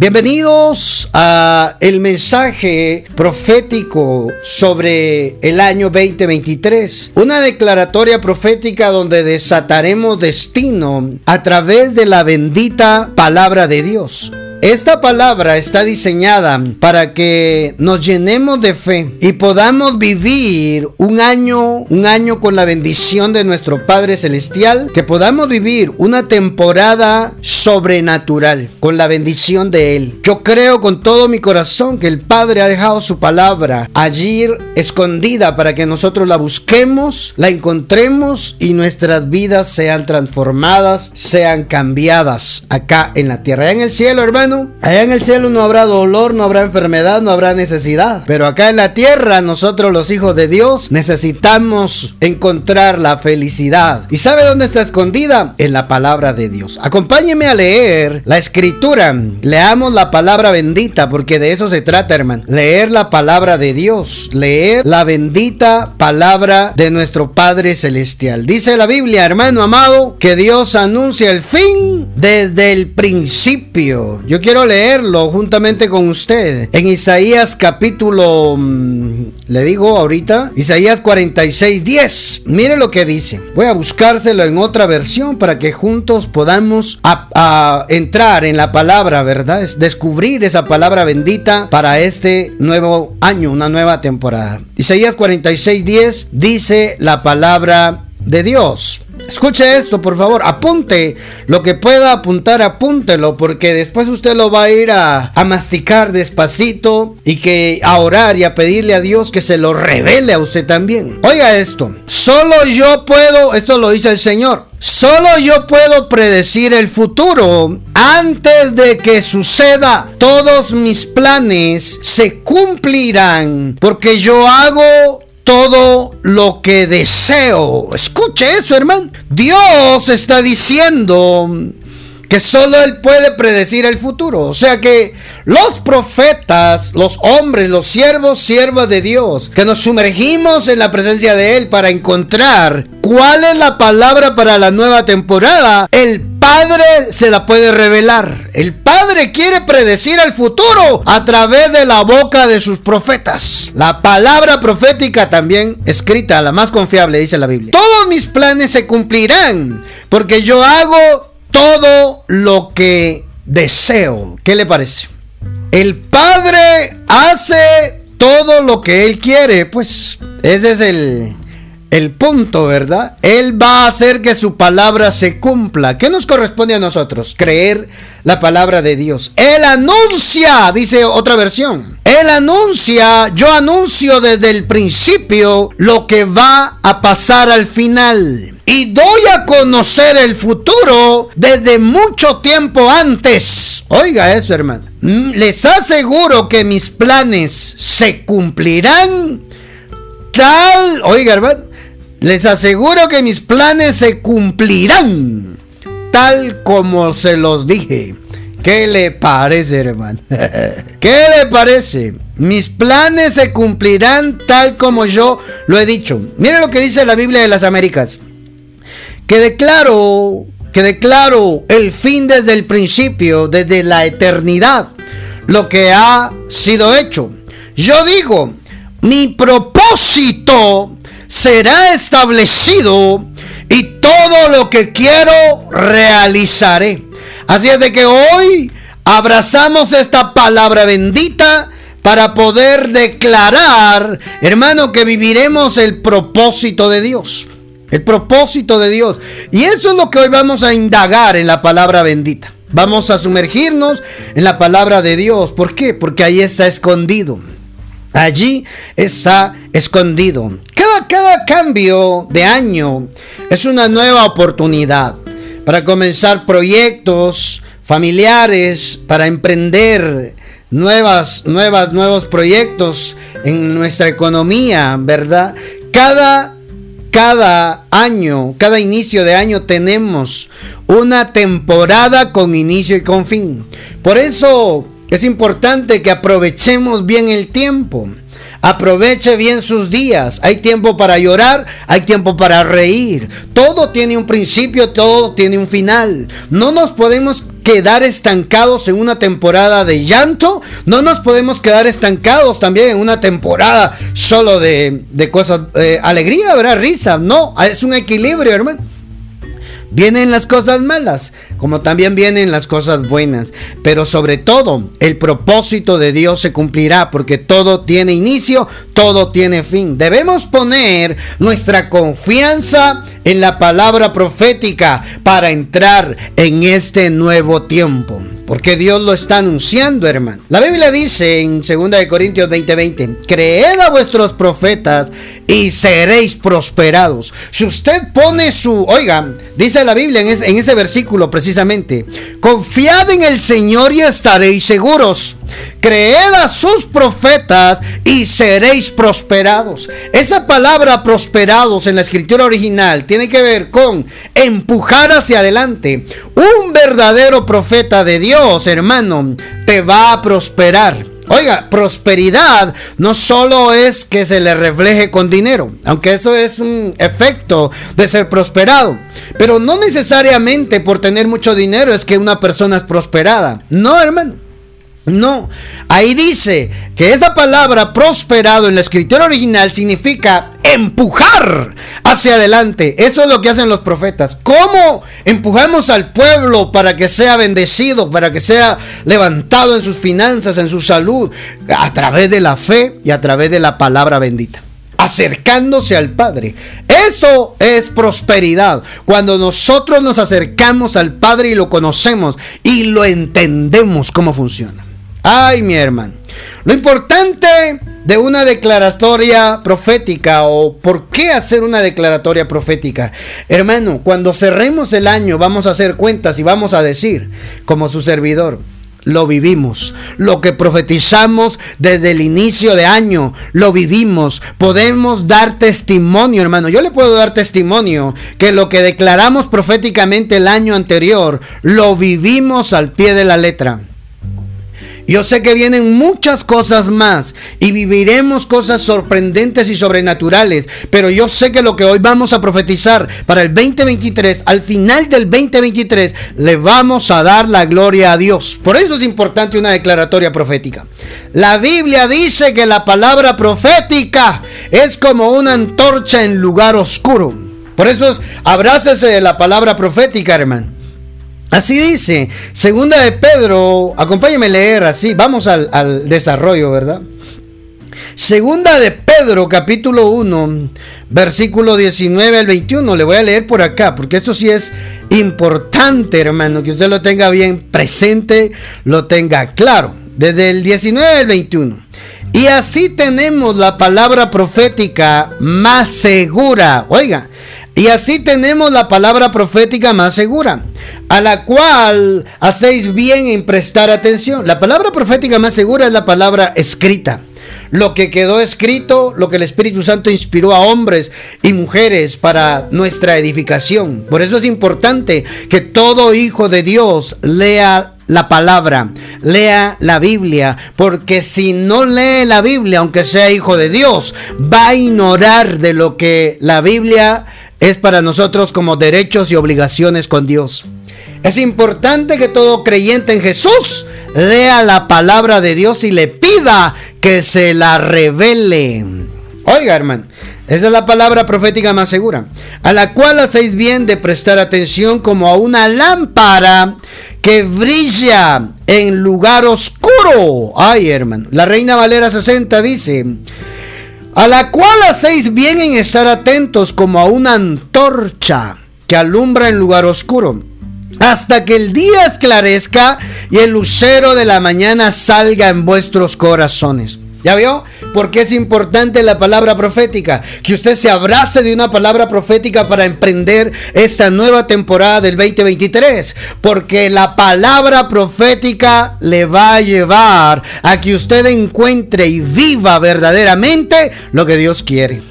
Bienvenidos a el mensaje profético sobre el año 2023. Una declaratoria profética donde desataremos destino a través de la bendita palabra de Dios. Esta palabra está diseñada para que nos llenemos de fe y podamos vivir un año, un año con la bendición de nuestro Padre Celestial, que podamos vivir una temporada sobrenatural con la bendición de Él. Yo creo con todo mi corazón que el Padre ha dejado su palabra allí escondida para que nosotros la busquemos, la encontremos y nuestras vidas sean transformadas, sean cambiadas acá en la tierra. en el cielo, hermano Allá en el cielo no habrá dolor, no habrá enfermedad, no habrá necesidad. Pero acá en la tierra, nosotros los hijos de Dios necesitamos encontrar la felicidad. ¿Y sabe dónde está escondida? En la palabra de Dios. Acompáñeme a leer la escritura. Leamos la palabra bendita, porque de eso se trata, hermano. Leer la palabra de Dios. Leer la bendita palabra de nuestro Padre Celestial. Dice la Biblia, hermano amado, que Dios anuncia el fin desde el principio. Yo quiero leerlo juntamente con usted. En Isaías capítulo, mm, le digo ahorita, Isaías 46, 10. Mire lo que dice. Voy a buscárselo en otra versión para que juntos podamos entrar en la palabra, ¿verdad? Es descubrir esa palabra bendita para este nuevo año, una nueva temporada. Isaías 46, 10 dice la palabra de Dios. Escuche esto, por favor. Apunte lo que pueda apuntar, apúntelo, porque después usted lo va a ir a, masticar despacito y que a orar y a pedirle a Dios que se lo revele a usted también. Oiga esto. Solo yo puedo, esto lo dice el Señor. Solo yo puedo predecir el futuro antes de que suceda. Todos mis planes se cumplirán porque yo hago todo lo que deseo. Escuche eso, hermano. Dios está diciendo que solo Él puede predecir el futuro. O sea que los profetas, los hombres, los siervos, siervas de Dios, que nos sumergimos en la presencia de Él para encontrar cuál es la palabra para la nueva temporada, el Padre se la puede revelar. El Padre quiere predecir el futuro a través de la boca de sus profetas. La palabra profética también escrita, la más confiable, dice la Biblia. Todos mis planes se cumplirán porque yo hago todo lo que deseo. ¿Qué le parece? El Padre hace todo lo que Él quiere. Pues ese es el, el punto, ¿verdad? Él va a hacer que su palabra se cumpla. ¿Qué nos corresponde a nosotros? Creer la palabra de Dios. Él anuncia, dice otra versión. Él anuncia, yo anuncio desde el principio lo que va a pasar al final. Y doy a conocer el futuro desde mucho tiempo antes. Oiga eso, hermano. Mm, les aseguro que mis planes se cumplirán tal, oiga, hermano, les aseguro que mis planes se cumplirán tal como se los dije. ¿Qué le parece, hermano? ¿Qué le parece? Mis planes se cumplirán tal como yo lo he dicho. Mire lo que dice la Biblia de las Américas. Que declaro, que declaro el fin desde el principio, desde la eternidad, lo que ha sido hecho. Yo digo, mi propósito será establecido y todo lo que quiero realizaré. Así es de que hoy abrazamos esta palabra bendita para poder declarar, hermano, que viviremos el propósito de Dios. El propósito de Dios. Y eso es lo que hoy vamos a indagar en la palabra bendita. Vamos a sumergirnos en la palabra de Dios. ¿Por qué? Porque ahí está escondido. Allí está escondido. Cada, cada cambio de año es una nueva oportunidad para comenzar proyectos familiares, para emprender nuevas, nuevas, nuevos proyectos en nuestra economía, ¿verdad? Cada, cada año, cada inicio de año tenemos una temporada con inicio y con fin. Por eso es importante que aprovechemos bien el tiempo. Aproveche bien sus días. Hay tiempo para llorar, hay tiempo para reír. Todo tiene un principio, todo tiene un final. No nos podemos quedar estancados en una temporada de llanto, no nos podemos quedar estancados también en una temporada solo de, cosas, eh, alegría, ¿verdad? Risa, no, es un equilibrio, hermano. Vienen las cosas malas, como también vienen las cosas buenas. Pero sobre todo, el propósito de Dios se cumplirá porque todo tiene inicio, todo tiene fin. Debemos poner nuestra confianza en la palabra profética para entrar en este nuevo tiempo. Porque Dios lo está anunciando, hermano. La Biblia dice en 2 Corintios 20:20, creed a vuestros profetas y seréis prosperados. Si usted pone su, oiga, dice la Biblia en, en ese versículo precisamente, confiad en el Señor y estaréis seguros. Creed a sus profetas y seréis prosperados. Esa palabra prosperados en la escritura original tiene que ver con empujar hacia adelante. Un verdadero profeta de Dios, hermano, te va a prosperar. Oiga, prosperidad no solo es que se le refleje con dinero, aunque eso es un efecto de ser prosperado, pero no necesariamente por tener mucho dinero es que una persona es prosperada. No, hermano. No, ahí dice que esa palabra prosperado en la escritura original significa empujar hacia adelante. Eso es lo que hacen los profetas. ¿Cómo empujamos al pueblo para que sea bendecido, para que sea levantado en sus finanzas, en su salud? A través de la fe y a través de la palabra bendita acercándose al Padre. Eso es prosperidad. Cuando nosotros nos acercamos al Padre y lo conocemos y lo entendemos cómo funciona. Ay, mi hermano. Lo importante de una declaratoria profética o por qué hacer una declaratoria profética. Hermano, cuando cerremos el año vamos a hacer cuentas y vamos a decir, como su servidor, lo vivimos. Lo que profetizamos desde el inicio de año, lo vivimos. Podemos dar testimonio, hermano. Yo le puedo dar testimonio que lo que declaramos proféticamente el año anterior, lo vivimos al pie de la letra. Yo sé que vienen muchas cosas más y viviremos cosas sorprendentes y sobrenaturales, pero yo sé que lo que hoy vamos a profetizar para el 2023, al final del 2023, le vamos a dar la gloria a Dios. Por eso es importante una declaratoria profética. La Biblia dice que la palabra profética es como una antorcha en lugar oscuro. Por eso es, abrácese de la palabra profética, hermano. Así dice, segunda de Pedro, acompáñame a leer así, vamos al, desarrollo, ¿verdad? Segunda de Pedro, capítulo 1, versículo 19 al 21. Le voy a leer por acá, porque esto sí es importante, hermano, que usted lo tenga bien presente, lo tenga claro. Desde el 19 al 21. Y así tenemos la palabra profética más segura. Oiga, y así tenemos la palabra profética más segura, a la cual hacéis bien en prestar atención. La palabra profética más segura es la palabra escrita. Lo que quedó escrito, lo que el Espíritu Santo inspiró a hombres y mujeres para nuestra edificación. Por eso es importante que todo hijo de Dios lea la palabra, lea la Biblia, porque si no lee la Biblia, aunque sea hijo de Dios, va a ignorar de lo que la Biblia es para nosotros como derechos y obligaciones con Dios. Es importante que todo creyente en Jesús lea la palabra de Dios y le pida que se la revele. Oiga, hermano, esa es la palabra profética más segura, a la cual hacéis bien de prestar atención como a una lámpara que brilla en lugar oscuro. Ay, hermano, la Reina Valera 60 dice, a la cual hacéis bien en estar atentos como a una antorcha que alumbra en lugar oscuro, hasta que el día esclarezca y el lucero de la mañana salga en vuestros corazones. ¿Ya vio? Porque es importante la palabra profética. Que usted se abrace de una palabra profética para emprender esta nueva temporada del 2023. Porque la palabra profética le va a llevar a que usted encuentre y viva verdaderamente lo que Dios quiere.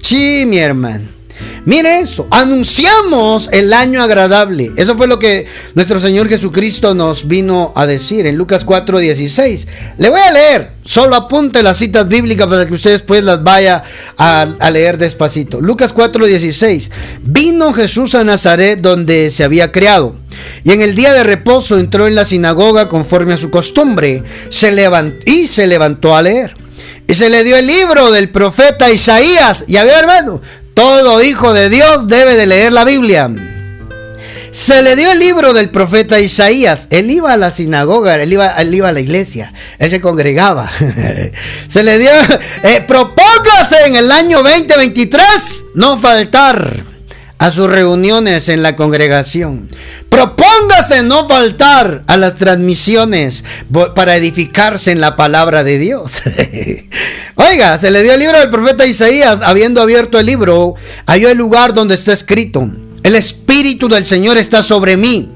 Sí, mi hermano. Mire eso, anunciamos el año agradable. Eso fue lo que nuestro Señor Jesucristo nos vino a decir en Lucas 4:16. Le voy a leer, solo apunte las citas bíblicas para que ustedes pues las vaya a, leer despacito. Lucas 4:16. Vino Jesús a Nazaret donde se había criado Y en el día de reposo entró en la sinagoga conforme a su costumbre se levantó, y se levantó a leer. Y se le dio el libro del profeta Isaías. Y a ver, hermano, todo hijo de Dios debe de leer la Biblia. Se le dio el libro del profeta Isaías. Él iba a la sinagoga, él iba, iba a la iglesia, él se congregaba. se le dio, eh, propóngase en el año 2023 no faltar a sus reuniones en la congregación. Propóngase no faltar a las transmisiones para edificarse en la palabra de Dios. Oiga, se le dio el libro del profeta Isaías, habiendo abierto el libro, halló el lugar donde está escrito, el Espíritu del Señor está sobre mí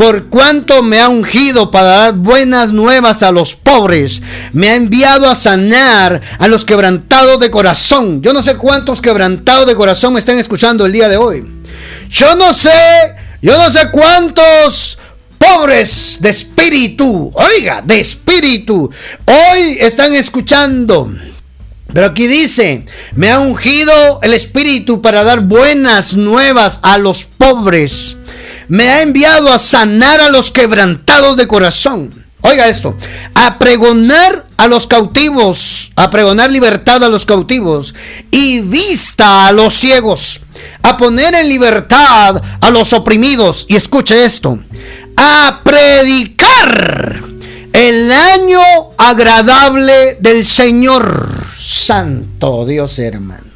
por cuanto me ha ungido para dar buenas nuevas a los pobres, me ha enviado a sanar a los quebrantados de corazón. Yo no sé cuántos quebrantados de corazón me están escuchando el día de hoy. Yo no sé, yo no sé cuántos pobres de espíritu, oiga, de espíritu, hoy están escuchando. Pero aquí dice, me ha ungido el Espíritu para dar buenas nuevas a los pobres me ha enviado a sanar a los quebrantados de corazón. Oiga esto, a pregonar a los cautivos, a pregonar libertad a los cautivos y vista a los ciegos, a poner en libertad a los oprimidos. Y escuche esto, a predicar el año agradable del Señor. Santo Dios hermano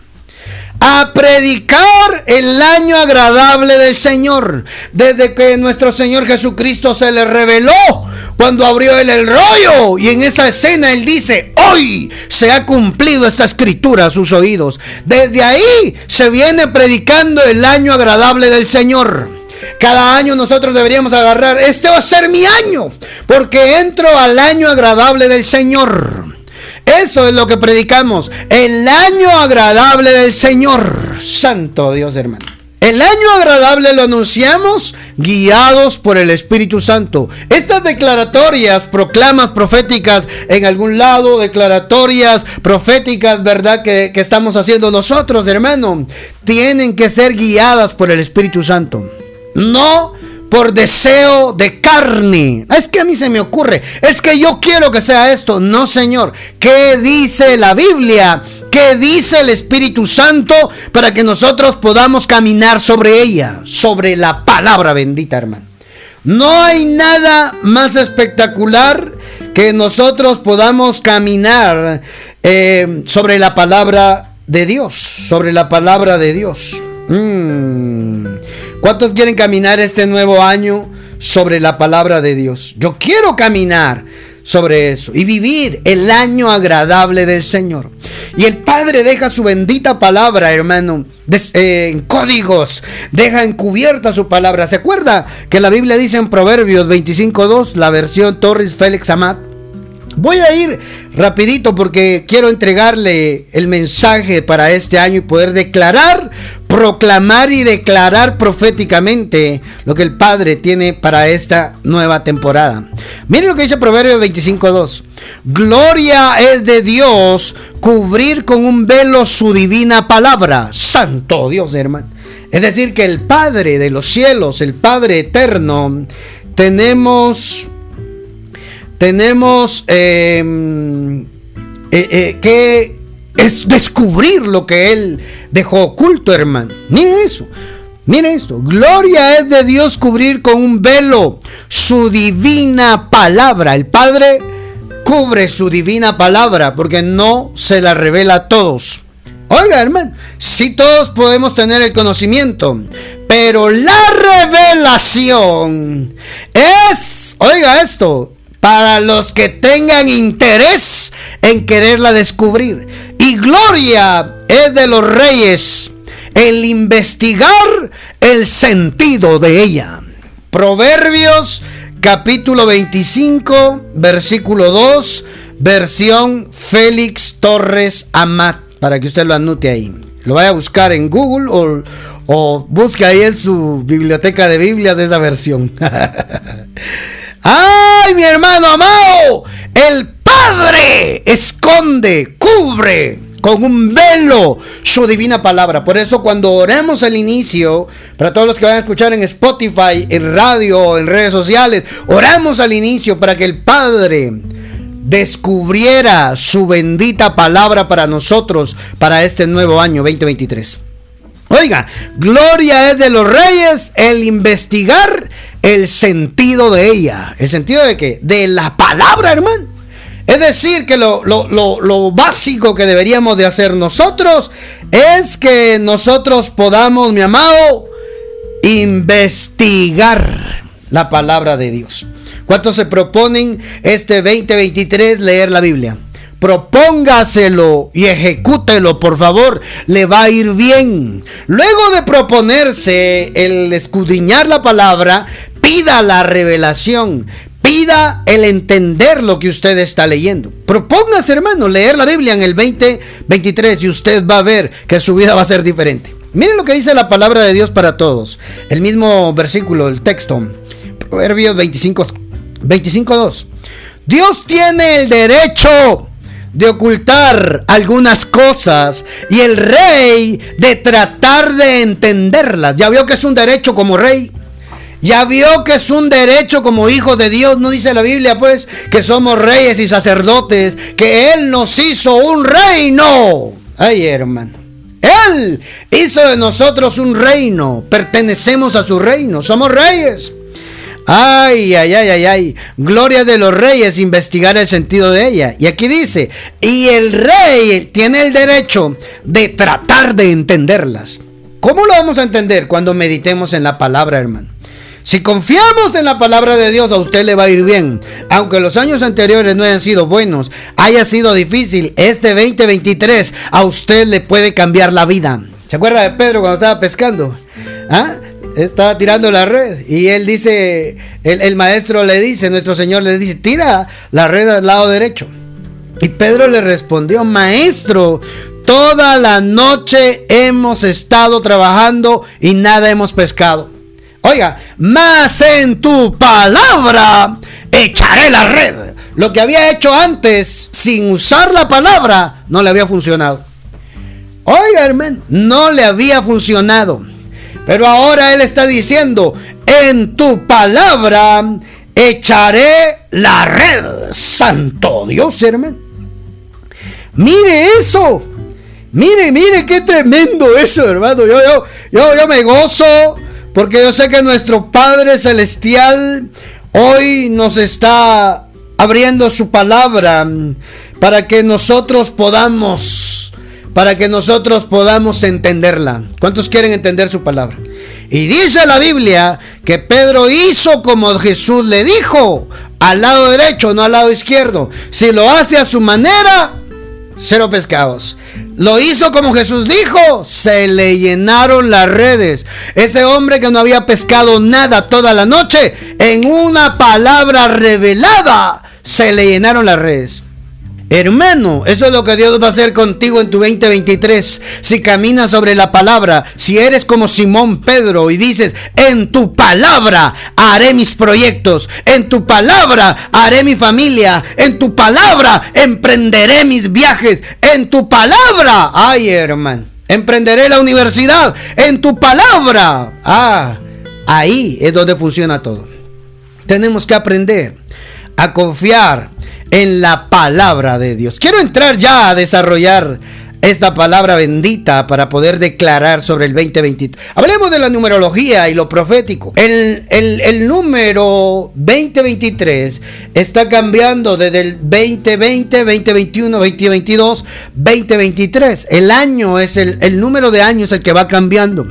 a predicar el año agradable del Señor. Desde que nuestro Señor Jesucristo se le reveló cuando abrió él el rollo. Y en esa escena él dice, hoy se ha cumplido esta escritura a sus oídos. Desde ahí se viene predicando el año agradable del Señor. Cada año nosotros deberíamos agarrar, este va a ser mi año, porque entro al año agradable del Señor. Eso es lo que predicamos. El año agradable del Señor. Santo Dios, hermano. El año agradable lo anunciamos guiados por el Espíritu Santo. Estas declaratorias, proclamas proféticas en algún lado, declaratorias proféticas, ¿verdad? Que, estamos haciendo nosotros, hermano, tienen que ser guiadas por el Espíritu Santo. No por deseo de carne. Es que a mí se me ocurre, es que yo quiero que sea esto. No, Señor. ¿Qué dice la Biblia? ¿Qué dice el Espíritu Santo para que nosotros podamos caminar sobre ella? Sobre la palabra bendita, hermano. No hay nada más espectacular que nosotros podamos caminar eh, sobre la palabra de Dios. Sobre la palabra de Dios. Mm. ¿Cuántos quieren caminar este nuevo año sobre la palabra de Dios? Yo quiero caminar sobre eso y vivir el año agradable del Señor. Y el Padre deja su bendita palabra, hermano, eh, en códigos, deja encubierta su palabra. ¿Se acuerda que la Biblia dice en Proverbios 25.2, la versión Torres Félix Amat? Voy a ir rapidito porque quiero entregarle el mensaje para este año y poder declarar, proclamar y declarar proféticamente lo que el Padre tiene para esta nueva temporada. Miren lo que dice Proverbios 25.2. Gloria es de Dios cubrir con un velo su divina palabra. Santo Dios, hermano. Es decir, que el Padre de los cielos, el Padre eterno, tenemos tenemos em, eh, eh, que es descubrir lo que Él dejó oculto, hermano. Mire eso. Mire esto, gloria es de Dios cubrir con un velo su divina palabra. El Padre cubre su divina palabra porque no se la revela a todos. Oiga, hermano, si todos podemos tener el conocimiento, pero la revelación es, oiga esto, para los que tengan interés en quererla descubrir. Y gloria es de los reyes el investigar el sentido de ella. Proverbios capítulo 25, versículo 2, versión Félix Torres Amat, para que usted lo anote ahí. Lo vaya a buscar en Google o, o busque ahí en su biblioteca de Biblias esa versión. ¡Ay, mi hermano amado! El Padre esconde, cubre con un velo su divina palabra. Por eso cuando oremos al inicio, para todos los que van a escuchar en Spotify, en radio, en redes sociales, oramos al inicio para que el Padre descubriera su bendita palabra para nosotros para este nuevo año 2023. Oiga, gloria es de los reyes el investigar el sentido de ella. ¿El sentido de qué? De la palabra, hermano. Es decir, que lo, lo, básico que deberíamos de hacer nosotros es que nosotros podamos, mi amado, investigar la palabra de Dios. ¿Cuántos se proponen este 2023 leer la Biblia? propóngaselo y ejecútelo, por favor, le va a ir bien. Luego de proponerse el escudriñar la palabra, pida la revelación, pida el entender lo que usted está leyendo. Propóngase, hermano, leer la Biblia en el 2023 y usted va a ver que su vida va a ser diferente. Miren lo que dice la palabra de Dios para todos. El mismo versículo, el texto. Proverbios 25, 25.2. Dios tiene el derecho de ocultar algunas cosas y el rey de tratar de entenderlas. Ya vio que es un derecho como rey. Ya vio que es un derecho como hijo de Dios. No dice la Biblia pues que somos reyes y sacerdotes, que Él nos hizo un reino. Ay hermano. Él hizo de nosotros un reino. Pertenecemos a su reino. Somos reyes. Ay, ay, ay, ay, ay. Gloria de los reyes, investigar el sentido de ella. Y aquí dice, y el rey tiene el derecho de tratar de entenderlas. ¿Cómo lo vamos a entender cuando meditemos en la palabra, hermano? Si confiamos en la palabra de Dios, a usted le va a ir bien. Aunque los años anteriores no hayan sido buenos, haya sido difícil, este 2023 a usted le puede cambiar la vida. ¿Se acuerda de Pedro cuando estaba pescando? ¿Ah? estaba tirando la red y él dice, el, maestro le dice, nuestro Señor le dice, tira la red al lado derecho. Y Pedro le respondió, maestro, toda la noche hemos estado trabajando y nada hemos pescado. Oiga, más en tu palabra echaré la red. Lo que había hecho antes sin usar la palabra no le había funcionado. Oiga, hermano, no le había funcionado. Pero ahora Él está diciendo, en tu palabra echaré la red. Santo Dios, hermano. Mire eso. Mire, mire qué tremendo eso, hermano. Yo, yo, yo, yo me gozo porque yo sé que nuestro Padre Celestial hoy nos está abriendo su palabra para que nosotros podamos para que nosotros podamos entenderla. ¿Cuántos quieren entender su palabra? Y dice la Biblia que Pedro hizo como Jesús le dijo, al lado derecho, no al lado izquierdo. Si lo hace a su manera, cero pescados. Lo hizo como Jesús dijo, se le llenaron las redes. Ese hombre que no había pescado nada toda la noche, en una palabra revelada, se le llenaron las redes. Hermano, eso es lo que Dios va a hacer contigo en tu 2023. Si caminas sobre la palabra, si eres como Simón Pedro y dices, en tu palabra haré mis proyectos, en tu palabra haré mi familia, en tu palabra emprenderé mis viajes, en tu palabra, ay hermano, emprenderé la universidad, en tu palabra. Ah, ahí es donde funciona todo. Tenemos que aprender a confiar en la palabra de Dios. Quiero entrar ya a desarrollar esta palabra bendita para poder declarar sobre el 2023. Hablemos de la numerología y lo profético. El, el, número 2023 está cambiando desde el 2020, 2021, 2022, 2023. El año es el, el número de años el que va cambiando.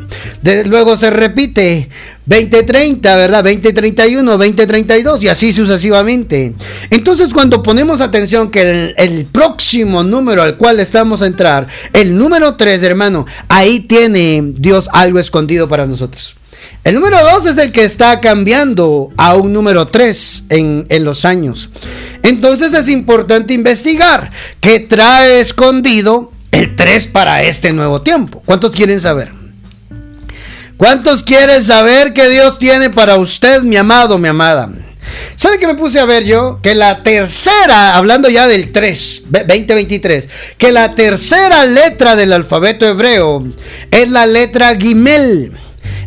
luego se repite 2030, ¿verdad? 2031, 2032 y así sucesivamente. Entonces cuando ponemos atención que el, próximo número al cual estamos a entrar, el número 3, hermano, ahí tiene Dios algo escondido para nosotros. El número 2 es el que está cambiando a un número 3 en, en los años. Entonces es importante investigar qué trae escondido el 3 para este nuevo tiempo. ¿Cuántos quieren saber? ¿Cuántos quieren saber que Dios tiene para usted, mi amado, mi amada? ¿Sabe qué me puse a ver yo? Que la tercera, hablando ya del 3, 2023, que la tercera letra del alfabeto hebreo es la letra Gimel.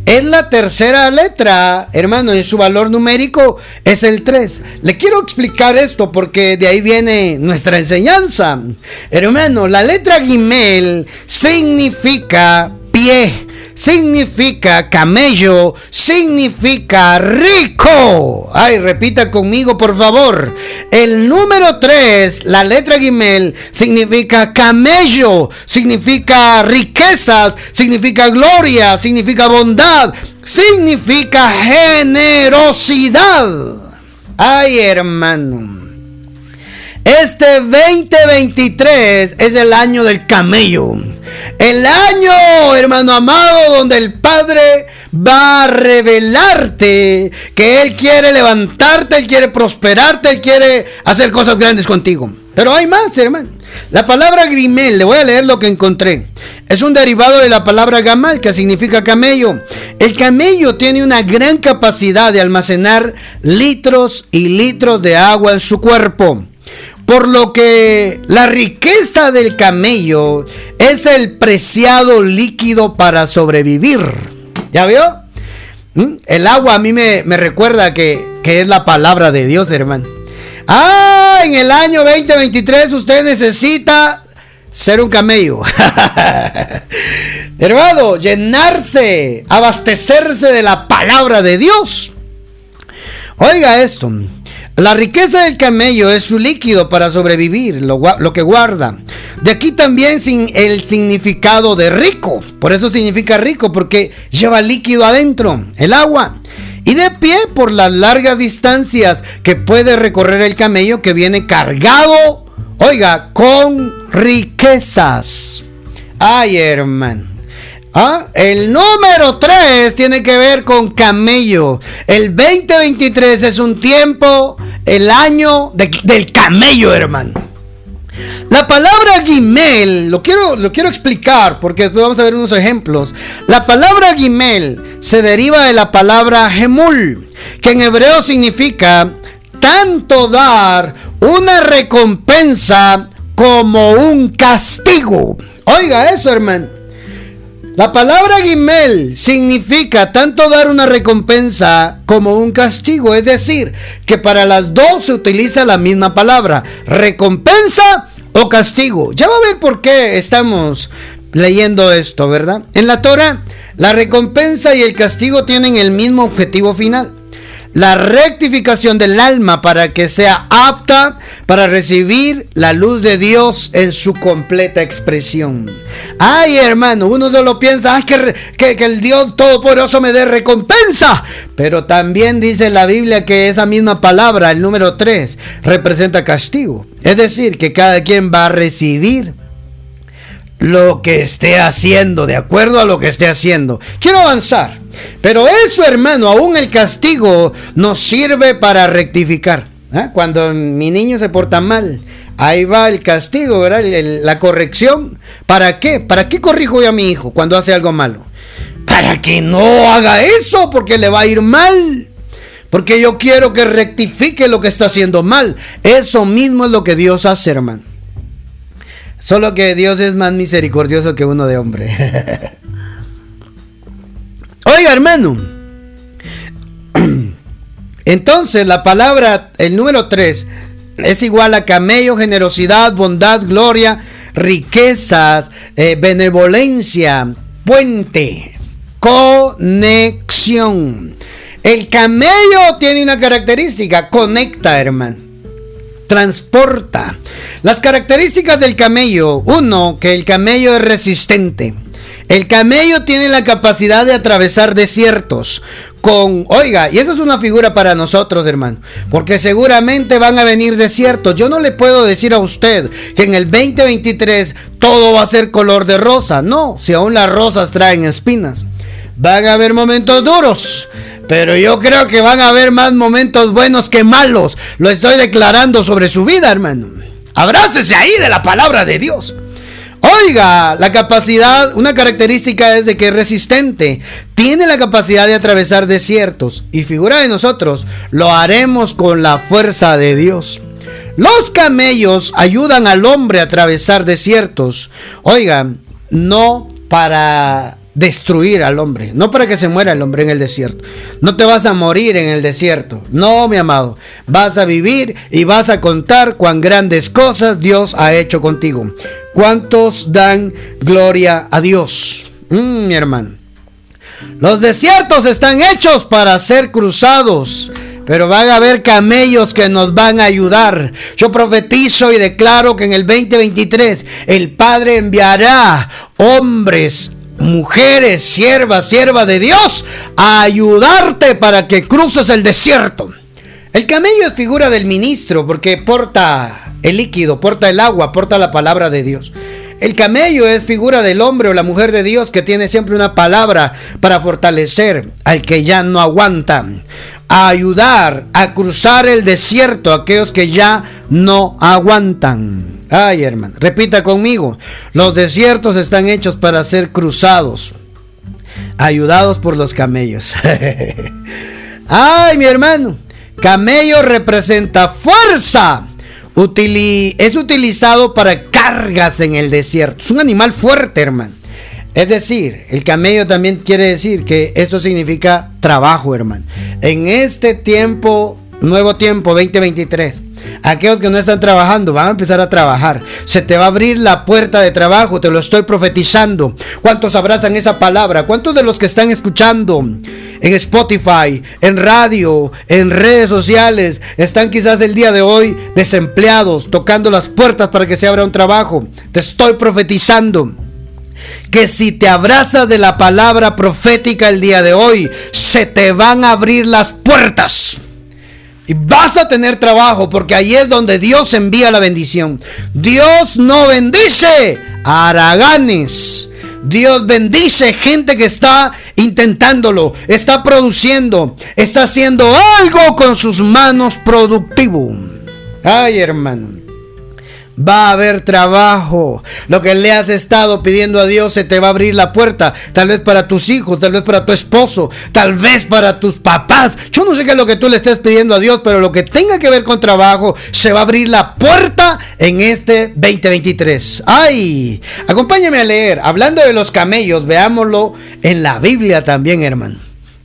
Es la tercera letra, hermano, y su valor numérico es el 3. Le quiero explicar esto porque de ahí viene nuestra enseñanza. Hermano, la letra Gimel significa pie significa camello, significa rico. Ay, repita conmigo, por favor. El número 3, la letra Gimel, significa camello, significa riquezas, significa gloria, significa bondad, significa generosidad. Ay, hermano. Este 2023 es el año del camello. El año, hermano amado, donde el Padre va a revelarte que Él quiere levantarte, Él quiere prosperarte, Él quiere hacer cosas grandes contigo. Pero hay más, hermano. La palabra grimel, le voy a leer lo que encontré. Es un derivado de la palabra gamal, que significa camello. El camello tiene una gran capacidad de almacenar litros y litros de agua en su cuerpo. Por lo que la riqueza del camello es el preciado líquido para sobrevivir. ¿Ya vio? ¿Mm? El agua a mí me, recuerda que, que es la palabra de Dios, hermano. Ah, en el año 2023 usted necesita ser un camello. Hermano, llenarse, abastecerse de la palabra de Dios. Oiga esto. La riqueza del camello es su líquido para sobrevivir, lo, que guarda. De aquí también sin el significado de rico. Por eso significa rico, porque lleva líquido adentro, el agua. Y de pie por las largas distancias que puede recorrer el camello que viene cargado, oiga, con riquezas. Ay, hermano. ¿Ah? El número 3 tiene que ver con camello. El 2023 es un tiempo, el año del camello, hermano. La palabra Gimel, lo quiero, lo quiero explicar porque vamos a ver unos ejemplos. La palabra Gimel se deriva de la palabra Gemul, que en hebreo significa tanto dar una recompensa como un castigo. Oiga eso, hermano. La palabra Gimel significa tanto dar una recompensa como un castigo, es decir, que para las dos se utiliza la misma palabra, recompensa o castigo. Ya va a ver por qué estamos leyendo esto, ¿verdad? En la Torah, la recompensa y el castigo tienen el mismo objetivo final la rectificación del alma para que sea apta para recibir la luz de Dios en su completa expresión. Ay, hermano, uno solo piensa, que, que, que el Dios Todopoderoso me dé recompensa. Pero también dice la Biblia que esa misma palabra, el número 3, representa castigo. Es decir, que cada quien va a recibir lo que esté haciendo, de acuerdo a lo que esté haciendo. Quiero avanzar, pero eso hermano, aún el castigo nos sirve para rectificar. ¿ah? Cuando mi niño se porta mal, ahí va el castigo, ¿verdad? la corrección. ¿Para qué? ¿Para qué corrijo yo a mi hijo cuando hace algo malo? Para que no haga eso, porque le va a ir mal. Porque yo quiero que rectifique lo que está haciendo mal. Eso mismo es lo que Dios hace, hermano. Solo que Dios es más misericordioso que uno de hombre. Hermano. Entonces, la palabra, el número 3, es igual a camello, generosidad, bondad, gloria, riquezas, eh, benevolencia, puente, conexión. El camello tiene una característica, conecta, hermano transporta. Las características del camello. Uno, que el camello es resistente. El camello tiene la capacidad de atravesar desiertos con, oiga, y esa es una figura para nosotros, hermano, porque seguramente van a venir desiertos. Yo no le puedo decir a usted que en el 2023 todo va a ser color de rosa. No, si aún las rosas traen espinas. Van a haber momentos duros, pero yo creo que van a haber más momentos buenos que malos. Lo estoy declarando sobre su vida, hermano. Abrácese ahí de la palabra de Dios. Oiga, la capacidad, una característica es de que es resistente. Tiene la capacidad de atravesar desiertos. Y figura de nosotros, lo haremos con la fuerza de Dios. Los camellos ayudan al hombre a atravesar desiertos. Oiga, no para destruir al hombre, no para que se muera el hombre en el desierto. No te vas a morir en el desierto, no, mi amado. Vas a vivir y vas a contar cuán grandes cosas Dios ha hecho contigo. ¿Cuántos dan gloria a Dios? Mm, mi hermano. Los desiertos están hechos para ser cruzados. Pero van a haber camellos que nos van a ayudar. Yo profetizo y declaro que en el 2023 el Padre enviará hombres mujeres, siervas, siervas de Dios, a ayudarte para que cruces el desierto. El camello es figura del ministro porque porta el líquido, porta el agua, porta la palabra de Dios. El camello es figura del hombre o la mujer de Dios que tiene siempre una palabra para fortalecer al que ya no aguanta, a ayudar a cruzar el desierto a aquellos que ya no aguantan. Ay, hermano, repita conmigo. Los desiertos están hechos para ser cruzados, ayudados por los camellos. Ay, mi hermano, camello representa fuerza. Es utilizado para cargas en el desierto. Es un animal fuerte, hermano. Es decir, el camello también quiere decir que esto significa trabajo, hermano. En este tiempo, nuevo tiempo 2023, Aquellos que no están trabajando van a empezar a trabajar. Se te va a abrir la puerta de trabajo, te lo estoy profetizando. ¿Cuántos abrazan esa palabra? ¿Cuántos de los que están escuchando en Spotify, en radio, en redes sociales, están quizás el día de hoy desempleados, tocando las puertas para que se abra un trabajo? Te estoy profetizando que si te abrazas de la palabra profética el día de hoy, se te van a abrir las puertas. Y vas a tener trabajo porque ahí es donde Dios envía la bendición. Dios no bendice araganes. Dios bendice gente que está intentándolo, está produciendo, está haciendo algo con sus manos productivo. Ay, hermano. Va a haber trabajo. Lo que le has estado pidiendo a Dios se te va a abrir la puerta. Tal vez para tus hijos, tal vez para tu esposo, tal vez para tus papás. Yo no sé qué es lo que tú le estés pidiendo a Dios, pero lo que tenga que ver con trabajo, se va a abrir la puerta en este 2023. ¡Ay! Acompáñame a leer. Hablando de los camellos, veámoslo en la Biblia también, hermano.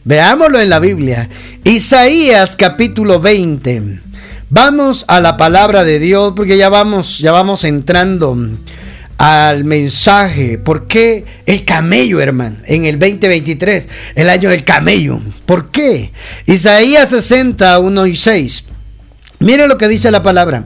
Veámoslo en la Biblia. Isaías capítulo 20. Vamos a la palabra de Dios porque ya vamos, ya vamos entrando al mensaje. ¿Por qué el camello, hermano? En el 2023, el año del camello. ¿Por qué? Isaías 60, 1 y 6. Mire lo que dice la palabra.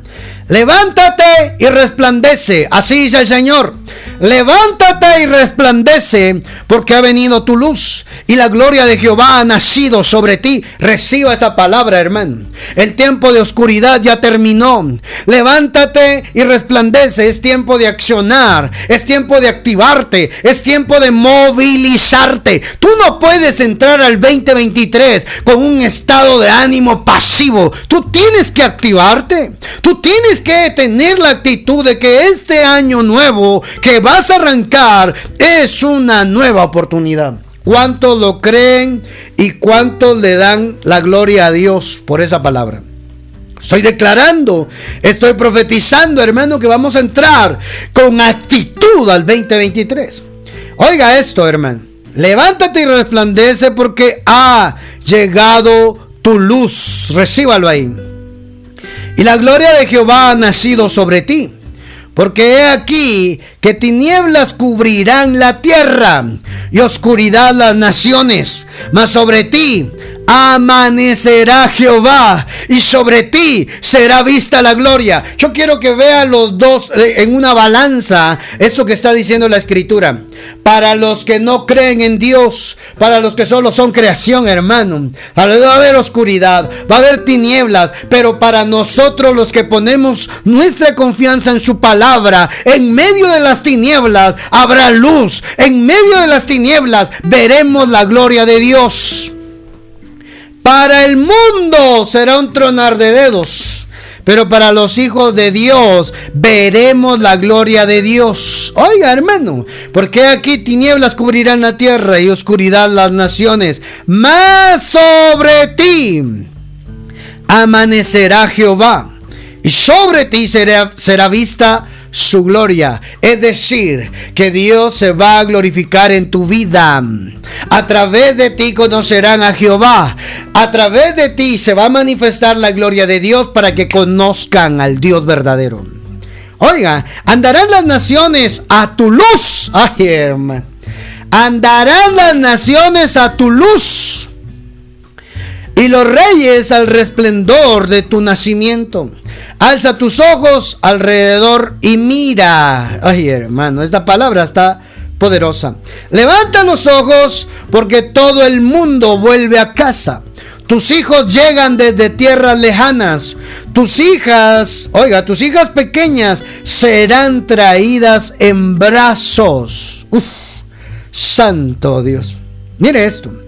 Levántate y resplandece. Así dice el Señor levántate y resplandece, porque ha venido tu luz y la gloria de Jehová ha nacido sobre ti. Reciba esa palabra, hermano. El tiempo de oscuridad ya terminó. Levántate y resplandece. Es tiempo de accionar, es tiempo de activarte, es tiempo de movilizarte. Tú no puedes entrar al 2023 con un estado de ánimo pasivo. Tú tienes que activarte. Tú tienes que tener la actitud de que este año nuevo que vas a arrancar es una nueva oportunidad. ¿Cuántos lo creen y cuántos le dan la gloria a Dios por esa palabra? Estoy declarando, estoy profetizando, hermano, que vamos a entrar con actitud al 2023. Oiga esto, hermano. Levántate y resplandece porque ha llegado tu luz. Recíbalo ahí. Y la gloria de Jehová ha nacido sobre ti. Porque he aquí que tinieblas cubrirán la tierra y oscuridad las naciones, mas sobre ti amanecerá Jehová y sobre ti será vista la gloria. Yo quiero que vean los dos eh, en una balanza esto que está diciendo la escritura. Para los que no creen en Dios, para los que solo son creación, hermano, va a haber oscuridad, va a haber tinieblas, pero para nosotros los que ponemos nuestra confianza en su palabra, en medio de las tinieblas habrá luz, en medio de las tinieblas veremos la gloria de Dios. Para el mundo será un tronar de dedos, pero para los hijos de Dios veremos la gloria de Dios. Oiga, hermano, porque aquí tinieblas cubrirán la tierra y oscuridad las naciones, más sobre ti amanecerá Jehová y sobre ti será, será vista su gloria. Es decir, que Dios se va a glorificar en tu vida. A través de ti conocerán a Jehová. A través de ti se va a manifestar la gloria de Dios para que conozcan al Dios verdadero. Oiga, andarán las naciones a tu luz. Ay. Andarán las naciones a tu luz. Y los reyes al resplendor de tu nacimiento. Alza tus ojos alrededor y mira. Ay, hermano, esta palabra está poderosa. Levanta los ojos porque todo el mundo vuelve a casa. Tus hijos llegan desde tierras lejanas. Tus hijas, oiga, tus hijas pequeñas serán traídas en brazos. santo Dios. Mire esto.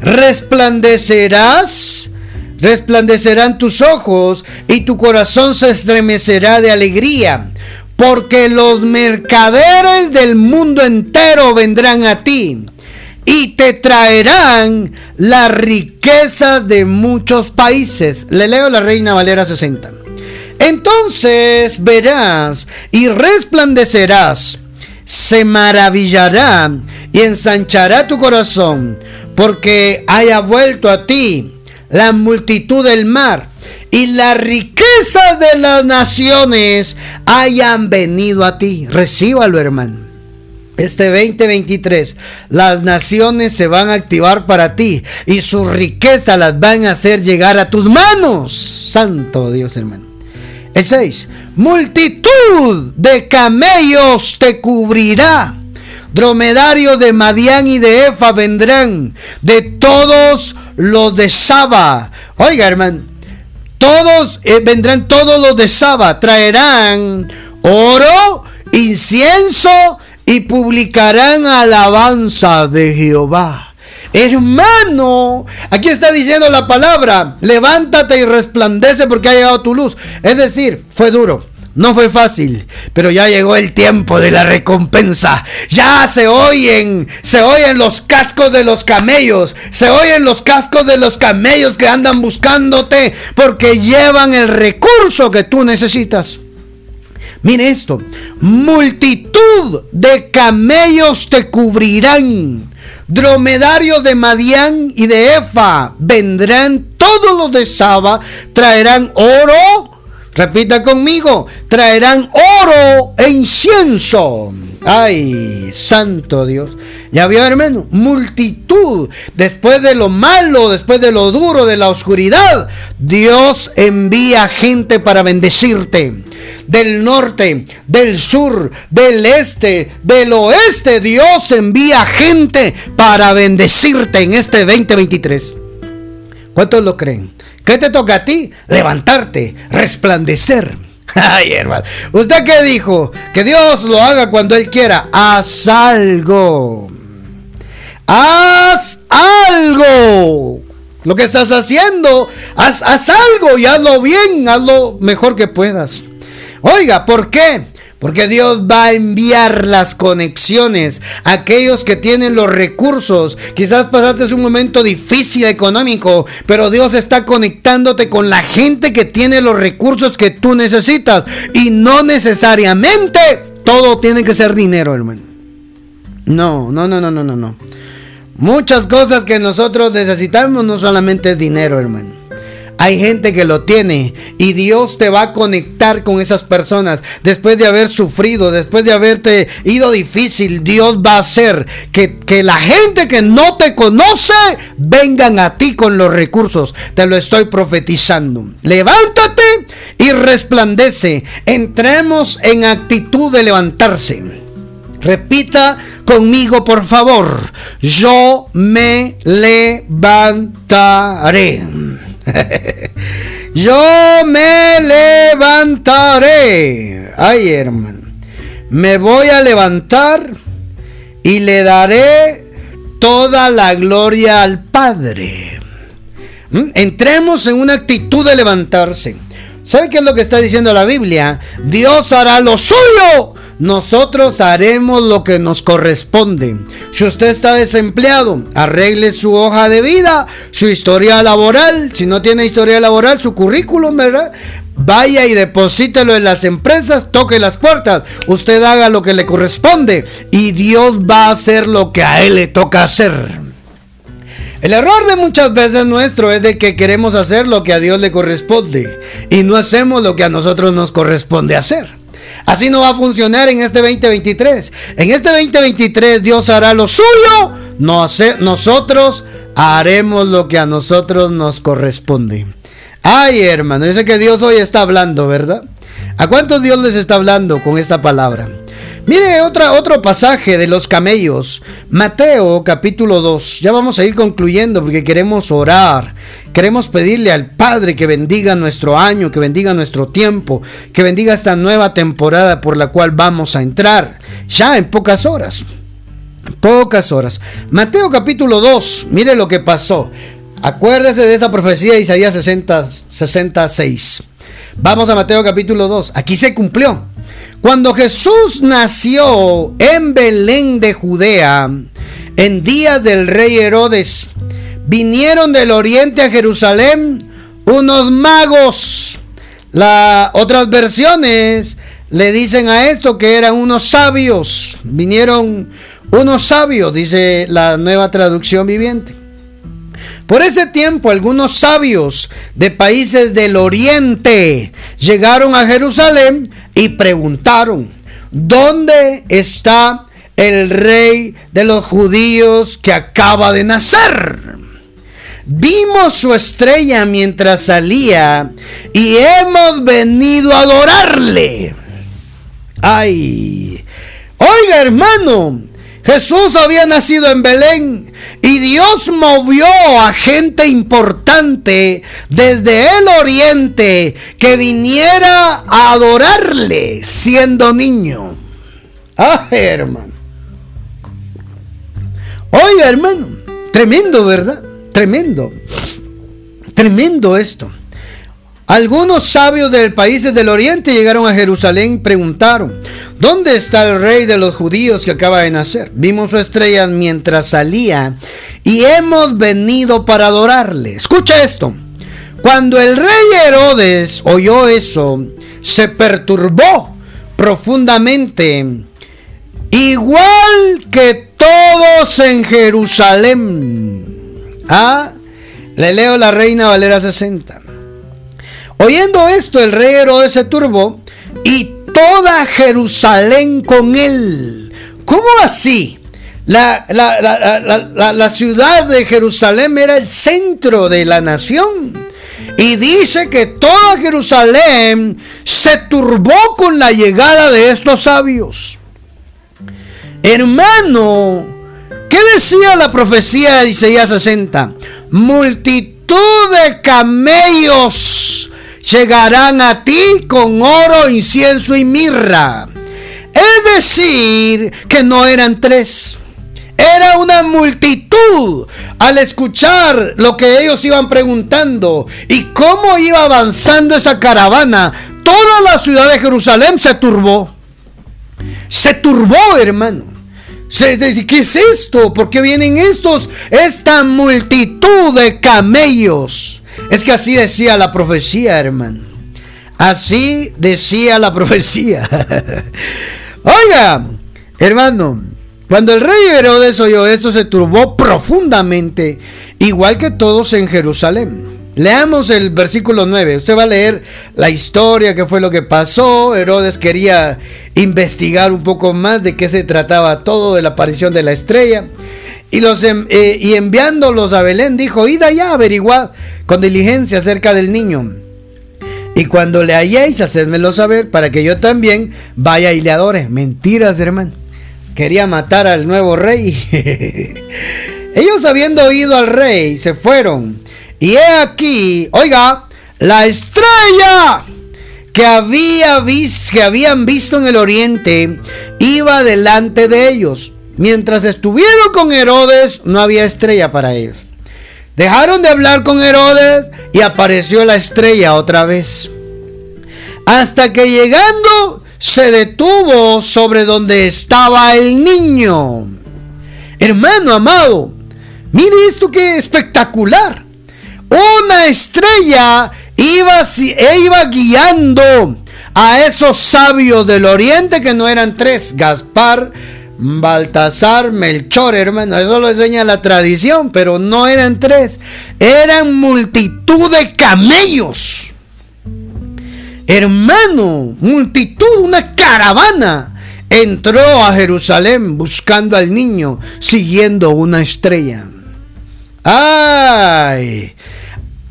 Resplandecerás resplandecerán tus ojos y tu corazón se estremecerá de alegría, porque los mercaderes del mundo entero vendrán a ti y te traerán la riqueza de muchos países. Le leo la Reina Valera 60. Entonces verás y resplandecerás, se maravillará y ensanchará tu corazón, porque haya vuelto a ti la multitud del mar y la riqueza de las naciones hayan venido a ti. Recíbalo, hermano. Este 2023, las naciones se van a activar para ti y su riqueza las van a hacer llegar a tus manos. Santo Dios, hermano. El 6. Multitud de camellos te cubrirá. Dromedarios de Madián y de Efa vendrán. De todos los de Saba. Oiga, hermano, todos eh, vendrán todos los de Saba, traerán oro, incienso y publicarán alabanza de Jehová. Hermano, aquí está diciendo la palabra, levántate y resplandece porque ha llegado tu luz. Es decir, fue duro no fue fácil, pero ya llegó el tiempo de la recompensa. Ya se oyen, se oyen los cascos de los camellos, se oyen los cascos de los camellos que andan buscándote porque llevan el recurso que tú necesitas. Mire esto, multitud de camellos te cubrirán. Dromedarios de Madián y de Efa vendrán todos los de Saba, traerán oro, Repita conmigo, traerán oro e incienso. Ay, santo Dios. Ya vio, hermano, multitud. Después de lo malo, después de lo duro, de la oscuridad, Dios envía gente para bendecirte. Del norte, del sur, del este, del oeste, Dios envía gente para bendecirte en este 2023. ¿Cuántos lo creen? ¿Qué te toca a ti? Levantarte, resplandecer. Ay, hermano. ¿Usted qué dijo? Que Dios lo haga cuando Él quiera. Haz algo. Haz algo. Lo que estás haciendo, haz, haz algo y hazlo bien, hazlo mejor que puedas. Oiga, ¿por qué? Porque Dios va a enviar las conexiones a aquellos que tienen los recursos. Quizás pasaste un momento difícil económico, pero Dios está conectándote con la gente que tiene los recursos que tú necesitas. Y no necesariamente todo tiene que ser dinero, hermano. No, no, no, no, no, no, no. Muchas cosas que nosotros necesitamos no solamente es dinero, hermano. Hay gente que lo tiene y Dios te va a conectar con esas personas. Después de haber sufrido, después de haberte ido difícil, Dios va a hacer que, que la gente que no te conoce vengan a ti con los recursos. Te lo estoy profetizando. Levántate y resplandece. Entremos en actitud de levantarse. Repita conmigo, por favor. Yo me levantaré. Yo me levantaré. Ay, hermano. Me voy a levantar y le daré toda la gloria al Padre. ¿Mm? Entremos en una actitud de levantarse. ¿Sabe qué es lo que está diciendo la Biblia? Dios hará lo suyo. Nosotros haremos lo que nos corresponde. Si usted está desempleado, arregle su hoja de vida, su historia laboral. Si no tiene historia laboral, su currículum, ¿verdad? Vaya y deposítelo en las empresas, toque las puertas. Usted haga lo que le corresponde y Dios va a hacer lo que a él le toca hacer. El error de muchas veces nuestro es de que queremos hacer lo que a Dios le corresponde y no hacemos lo que a nosotros nos corresponde hacer. Así no va a funcionar en este 2023. En este 2023 Dios hará lo suyo, nosotros haremos lo que a nosotros nos corresponde. Ay, hermano, sé que Dios hoy está hablando, ¿verdad? ¿A cuántos Dios les está hablando con esta palabra? Mire otra, otro pasaje de los camellos. Mateo capítulo 2. Ya vamos a ir concluyendo porque queremos orar. Queremos pedirle al Padre que bendiga nuestro año, que bendiga nuestro tiempo, que bendiga esta nueva temporada por la cual vamos a entrar. Ya en pocas horas. Pocas horas. Mateo capítulo 2. Mire lo que pasó. Acuérdese de esa profecía de Isaías 60, 66. Vamos a Mateo capítulo 2. Aquí se cumplió. Cuando Jesús nació en Belén de Judea, en días del rey Herodes, vinieron del oriente a Jerusalén unos magos. Las otras versiones le dicen a esto que eran unos sabios. Vinieron unos sabios, dice la nueva traducción viviente. Por ese tiempo algunos sabios de países del oriente llegaron a Jerusalén y preguntaron, ¿dónde está el rey de los judíos que acaba de nacer? Vimos su estrella mientras salía y hemos venido a adorarle. Ay, oiga hermano, Jesús había nacido en Belén y Dios movió a gente importante desde el oriente que viniera a adorarle siendo niño. Ah, hermano. Oiga, hermano, tremendo, ¿verdad? Tremendo. Tremendo esto. Algunos sabios del países del oriente llegaron a Jerusalén preguntaron, ¿dónde está el rey de los judíos que acaba de nacer? Vimos su estrella mientras salía y hemos venido para adorarle. Escucha esto. Cuando el rey Herodes oyó eso, se perturbó profundamente, igual que todos en Jerusalén. Ah, le leo la Reina Valera 60. Oyendo esto, el rey Herodes se turbó y toda Jerusalén con él. ¿Cómo así? La, la, ciudad de Jerusalén era el centro de la nación. Y dice que toda Jerusalén se turbó con la llegada de estos sabios. Hermano, ¿qué decía la profecía de Isaías 60? Multitud de camellos llegarán a ti con oro, incienso y mirra. Es decir, que no eran tres. Era una multitud al escuchar lo que ellos iban preguntando y cómo iba avanzando esa caravana. Toda la ciudad de Jerusalén se turbó. Se turbó, hermano. ¿Qué es esto? ¿Por qué vienen estos? Esta multitud de camellos. Es que así decía la profecía, hermano. Así decía la profecía. Oiga, hermano, cuando el rey Herodes oyó eso, se turbó profundamente, igual que todos en Jerusalén. Leamos el versículo 9. Usted va a leer la historia, qué fue lo que pasó. Herodes quería investigar un poco más de qué se trataba todo de la aparición de la estrella. Y, los, eh, y enviándolos a Belén, dijo, id allá, averiguad con diligencia acerca del niño. Y cuando le halléis, hacedmelo saber para que yo también vaya y le adore. Mentiras, hermano. Quería matar al nuevo rey. Ellos habiendo oído al rey, se fueron. Y he aquí, oiga, la estrella que, había que habían visto en el oriente iba delante de ellos Mientras estuvieron con Herodes, no había estrella para ellos. Dejaron de hablar con Herodes y apareció la estrella otra vez. hasta que llegando se detuvo sobre donde estaba el niño. Hermano amado, mire esto que espectacular. Una estrella iba, e iba guiando a esos sabios del oriente que no eran tres, Gaspar, Baltasar, Melchor, hermano, eso lo enseña la tradición, pero no eran tres, eran multitud de camellos. Hermano, multitud, una caravana entró a Jerusalén buscando al niño, siguiendo una estrella. ¡Ay!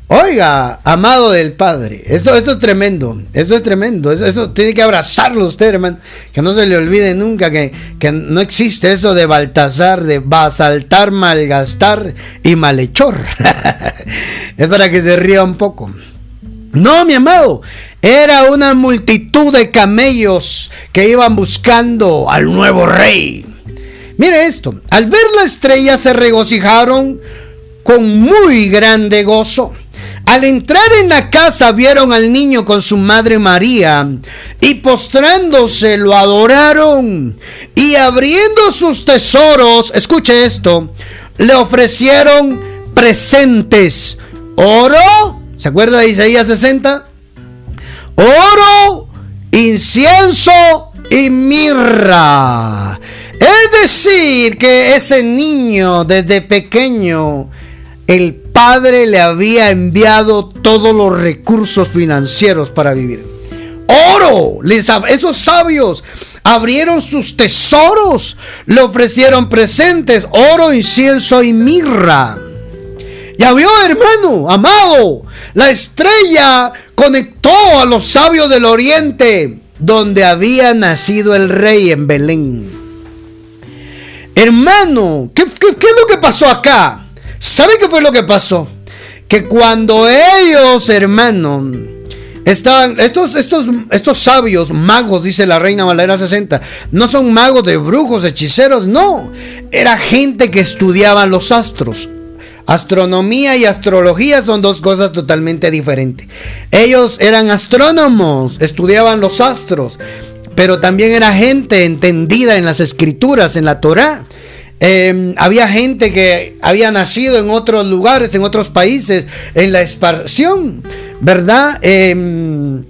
Oiga, amado del Padre, esto, esto es tremendo, eso es tremendo, eso, tiene que abrazarlo usted, hermano, que no se le olvide nunca que, que no existe eso de Baltasar, de basaltar, malgastar y malhechor. es para que se ría un poco. No, mi amado, era una multitud de camellos que iban buscando al nuevo rey. Mire esto, al ver la estrella se regocijaron con muy grande gozo. Al entrar en la casa vieron al niño con su madre María y postrándose lo adoraron y abriendo sus tesoros, escuche esto, le ofrecieron presentes, oro, ¿se acuerda de Isaías 60? Oro, incienso y mirra. Es decir, que ese niño desde pequeño, el padre le había enviado todos los recursos financieros para vivir. Oro, esos sabios abrieron sus tesoros, le ofrecieron presentes, oro, incienso y mirra. Ya vio, hermano, amado, la estrella conectó a los sabios del oriente, donde había nacido el rey en Belén. Hermano, ¿qué, qué es lo que pasó acá? ¿Sabe qué fue lo que pasó? Que cuando ellos, hermano, estaban, estos, estos, estos sabios, magos, dice la reina Valera 60, no son magos de brujos, hechiceros, no. Era gente que estudiaban los astros. Astronomía y astrología son dos cosas totalmente diferentes. Ellos eran astrónomos, estudiaban los astros, pero también era gente entendida en las escrituras, en la Torah. Em, había gente que había nacido en otros lugares, en otros países, en la expansión, ¿verdad? Em,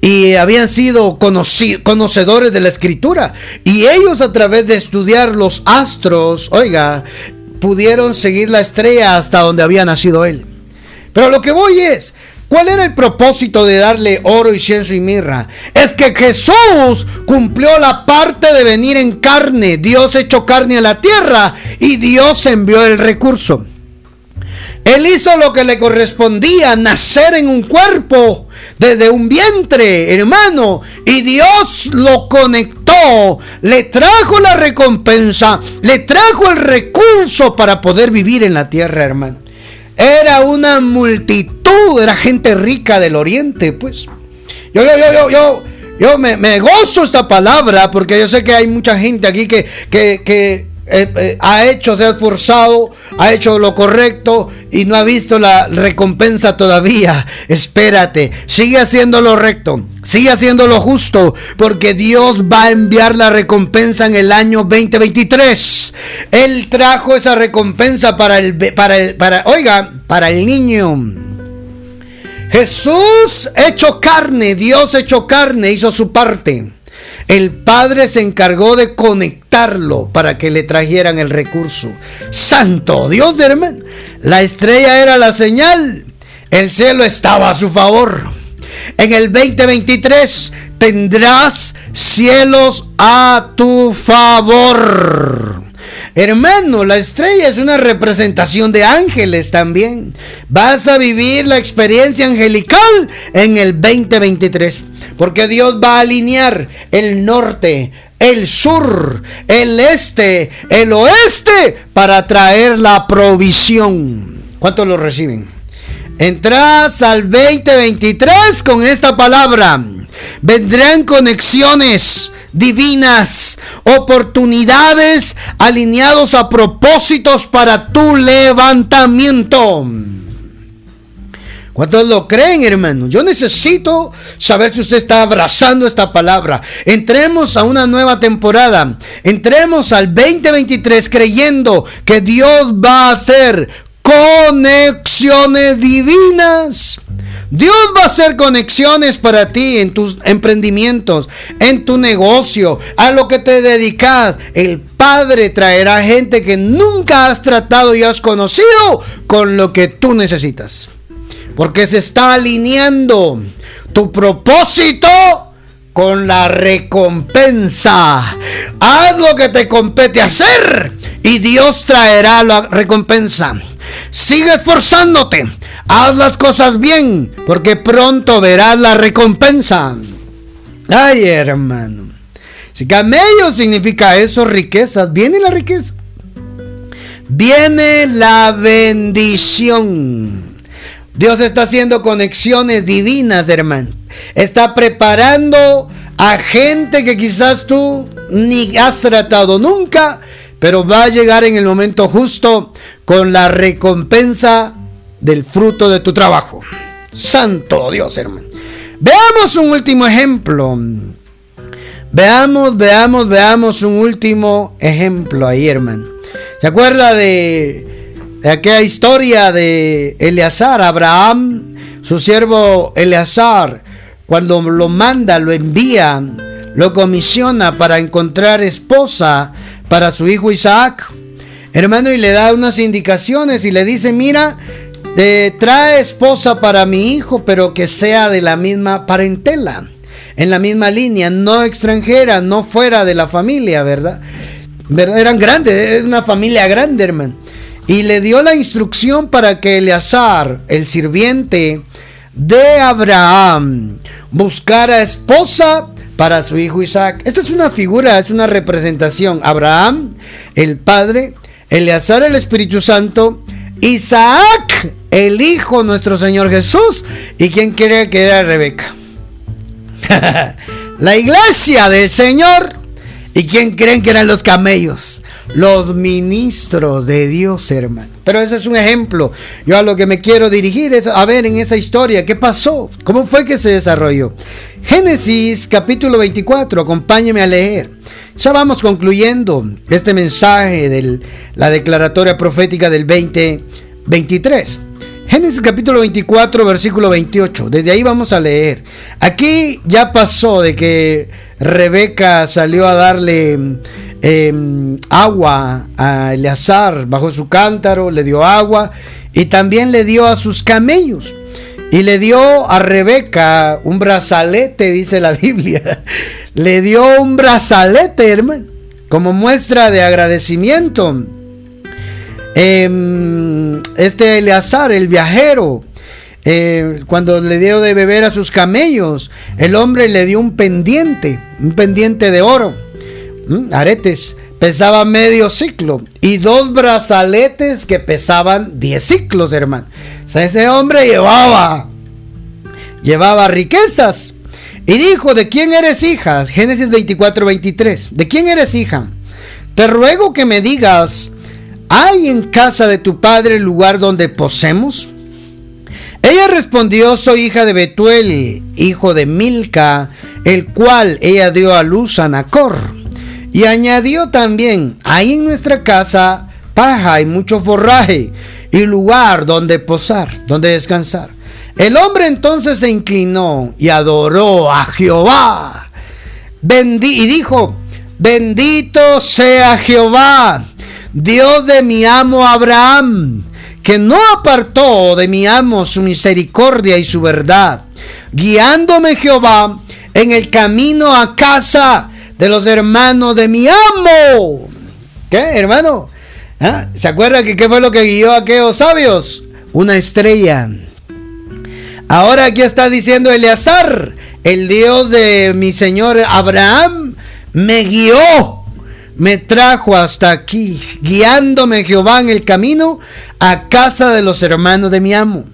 y habían sido conocedores de la escritura. Y ellos a través de estudiar los astros, oiga, pudieron seguir la estrella hasta donde había nacido él. Pero lo que voy es, ¿Cuál era el propósito de darle oro, incienso y mirra? Es que Jesús cumplió la parte de venir en carne. Dios echó carne a la tierra y Dios envió el recurso. Él hizo lo que le correspondía, nacer en un cuerpo, desde un vientre, hermano. Y Dios lo conectó, le trajo la recompensa, le trajo el recurso para poder vivir en la tierra, hermano. Era una multitud, era gente rica del oriente, pues. Yo, yo, yo, yo, yo, yo me, me gozo esta palabra porque yo sé que hay mucha gente aquí que, que, que eh, eh, ha hecho, se ha esforzado, ha hecho lo correcto y no ha visto la recompensa todavía. Espérate, sigue haciendo lo recto, sigue haciendo lo justo, porque Dios va a enviar la recompensa en el año 2023. Él trajo esa recompensa para el, para el, para, oiga, para el niño. Jesús hecho carne, Dios hecho carne, hizo su parte. El padre se encargó de para que le trajeran el recurso. Santo Dios hermano. La estrella era la señal. El cielo estaba a su favor. En el 2023 tendrás cielos a tu favor. Hermano, la estrella es una representación de ángeles también. Vas a vivir la experiencia angelical en el 2023. Porque Dios va a alinear el norte, el sur, el este, el oeste para traer la provisión. ¿Cuántos lo reciben? Entrás al 2023 con esta palabra. Vendrán conexiones divinas, oportunidades alineados a propósitos para tu levantamiento. ¿Cuántos lo creen, hermano? Yo necesito saber si usted está abrazando esta palabra. Entremos a una nueva temporada. Entremos al 2023 creyendo que Dios va a hacer conexiones divinas. Dios va a hacer conexiones para ti en tus emprendimientos, en tu negocio, a lo que te dedicas. El Padre traerá gente que nunca has tratado y has conocido con lo que tú necesitas. Porque se está alineando tu propósito con la recompensa. Haz lo que te compete hacer y Dios traerá la recompensa. Sigue esforzándote. Haz las cosas bien, porque pronto verás la recompensa. Ay, hermano. Si camello significa eso, riquezas, viene la riqueza. Viene la bendición. Dios está haciendo conexiones divinas, hermano. Está preparando a gente que quizás tú ni has tratado nunca, pero va a llegar en el momento justo con la recompensa del fruto de tu trabajo. Santo Dios, hermano. Veamos un último ejemplo. Veamos, veamos, veamos un último ejemplo ahí, hermano. ¿Se acuerda de, aquella historia de Eleazar, Abraham, su siervo Eleazar, cuando lo manda, lo envía, lo comisiona para encontrar esposa para su hijo Isaac? Hermano, y le da unas indicaciones y le dice, mira, trae esposa para mi hijo, pero que sea de la misma parentela, en la misma línea, no extranjera, no fuera de la familia, ¿verdad? Eran grandes, es una familia grande, hermano. Y le dio la instrucción para que Eleazar, el sirviente de Abraham, buscara esposa para su hijo Isaac. Esta es una figura, es una representación. Abraham, el padre, Eleazar el Espíritu Santo, Isaac el Hijo nuestro Señor Jesús y quien quiere que era Rebeca. la iglesia del Señor y quien creen que eran los camellos. Los ministros de Dios, hermano. Pero ese es un ejemplo. Yo a lo que me quiero dirigir es a ver en esa historia qué pasó, cómo fue que se desarrolló. Génesis capítulo 24, acompáñeme a leer. Ya vamos concluyendo este mensaje de la declaratoria profética del 2023. Génesis capítulo 24, versículo 28. Desde ahí vamos a leer. Aquí ya pasó de que Rebeca salió a darle em, agua a Eleazar bajo su cántaro, le dio agua y también le dio a sus camellos. Y le dio a Rebeca un brazalete, dice la Biblia. le dio un brazalete, hermano, como muestra de agradecimiento. Em, este Eleazar, el viajero, eh, cuando le dio de beber a sus camellos, el hombre le dio un pendiente, un pendiente de oro, aretes, pesaba medio ciclo, y dos brazaletes que pesaban 10 ciclos, hermano. O sea, ese hombre llevaba, llevaba riquezas. Y dijo, ¿de quién eres hija? Génesis 24, 23. ¿De quién eres hija? Te ruego que me digas, ¿hay en casa de tu padre lugar donde posemos? Ella respondió, soy hija de Betuel, hijo de Milca, el cual ella dio a luz a Nacor. Y añadió también, hay en nuestra casa paja y mucho forraje y lugar donde posar, donde descansar. El hombre entonces se inclinó y adoró a Jehová. y dijo, bendito sea Jehová, Dios de mi amo Abraham, que no apartó de mi amo su misericordia y su verdad, guiándome Jehová en el camino a casa de los hermanos de mi amo. ¿Qué, hermano? ¿Ah? ¿Se acuerda que qué fue lo que guió a aquellos sabios? Una estrella. Ahora aquí está diciendo Eleazar, el Dios de mi Señor Abraham, me guió, me trajo hasta aquí, guiándome Jehová en el camino a casa de los hermanos de mi amo.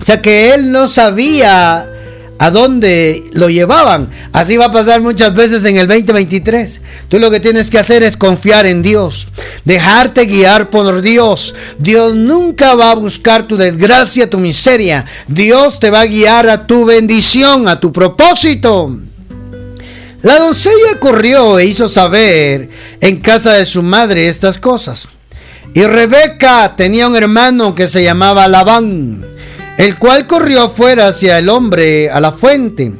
O sea que él no sabía a dónde lo llevaban. Así va a pasar muchas veces en el 2023. Tú lo que tienes que hacer es confiar en Dios, dejarte guiar por Dios. Dios nunca va a buscar tu desgracia, tu miseria. Dios te va a guiar a tu bendición, a tu propósito. La doncella corrió e hizo saber en casa de su madre estas cosas. Y Rebeca tenía un hermano que se llamaba Labán, el cual corrió afuera hacia el hombre a la fuente.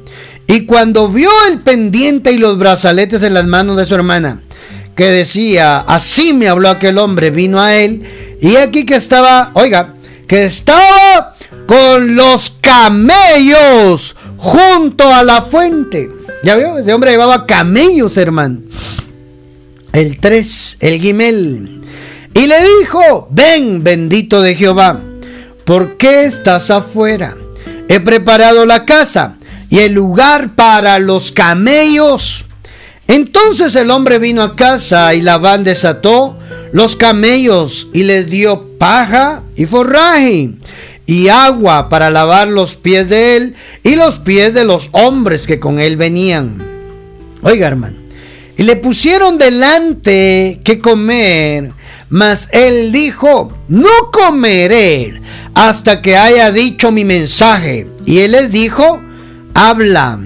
Y cuando vio el pendiente y los brazaletes en las manos de su hermana, que decía, así me habló aquel hombre, vino a él, y aquí que estaba, oiga, que estaba con los camellos junto a la fuente. Ya vio, ese hombre llevaba camellos, hermano. El 3, el Gimel. Y le dijo, ven, bendito de Jehová, ¿por qué estás afuera? He preparado la casa y el lugar para los camellos. Entonces el hombre vino a casa y Labán desató los camellos y les dio paja y forraje y agua para lavar los pies de él y los pies de los hombres que con él venían. Oiga, hermano, y le pusieron delante que comer, mas él dijo, no comeré hasta que haya dicho mi mensaje. Y él les dijo, habla.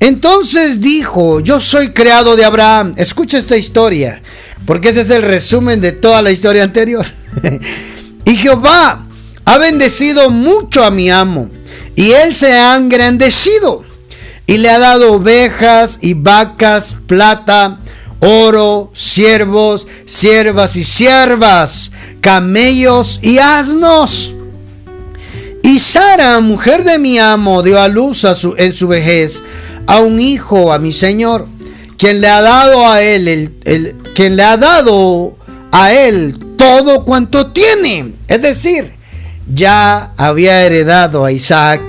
Entonces dijo, yo soy creado de Abraham. Escucha esta historia, porque ese es el resumen de toda la historia anterior. y Jehová ha bendecido mucho a mi amo y él se ha engrandecido y le ha dado ovejas y vacas, plata, oro, siervos, siervas y siervas, camellos y asnos. Y Sara, mujer de mi amo, dio a luz en su vejez a un hijo, a mi señor, quien le ha dado a él, el, quien le ha dado a él todo cuanto tiene. Es decir, ya había heredado a Isaac.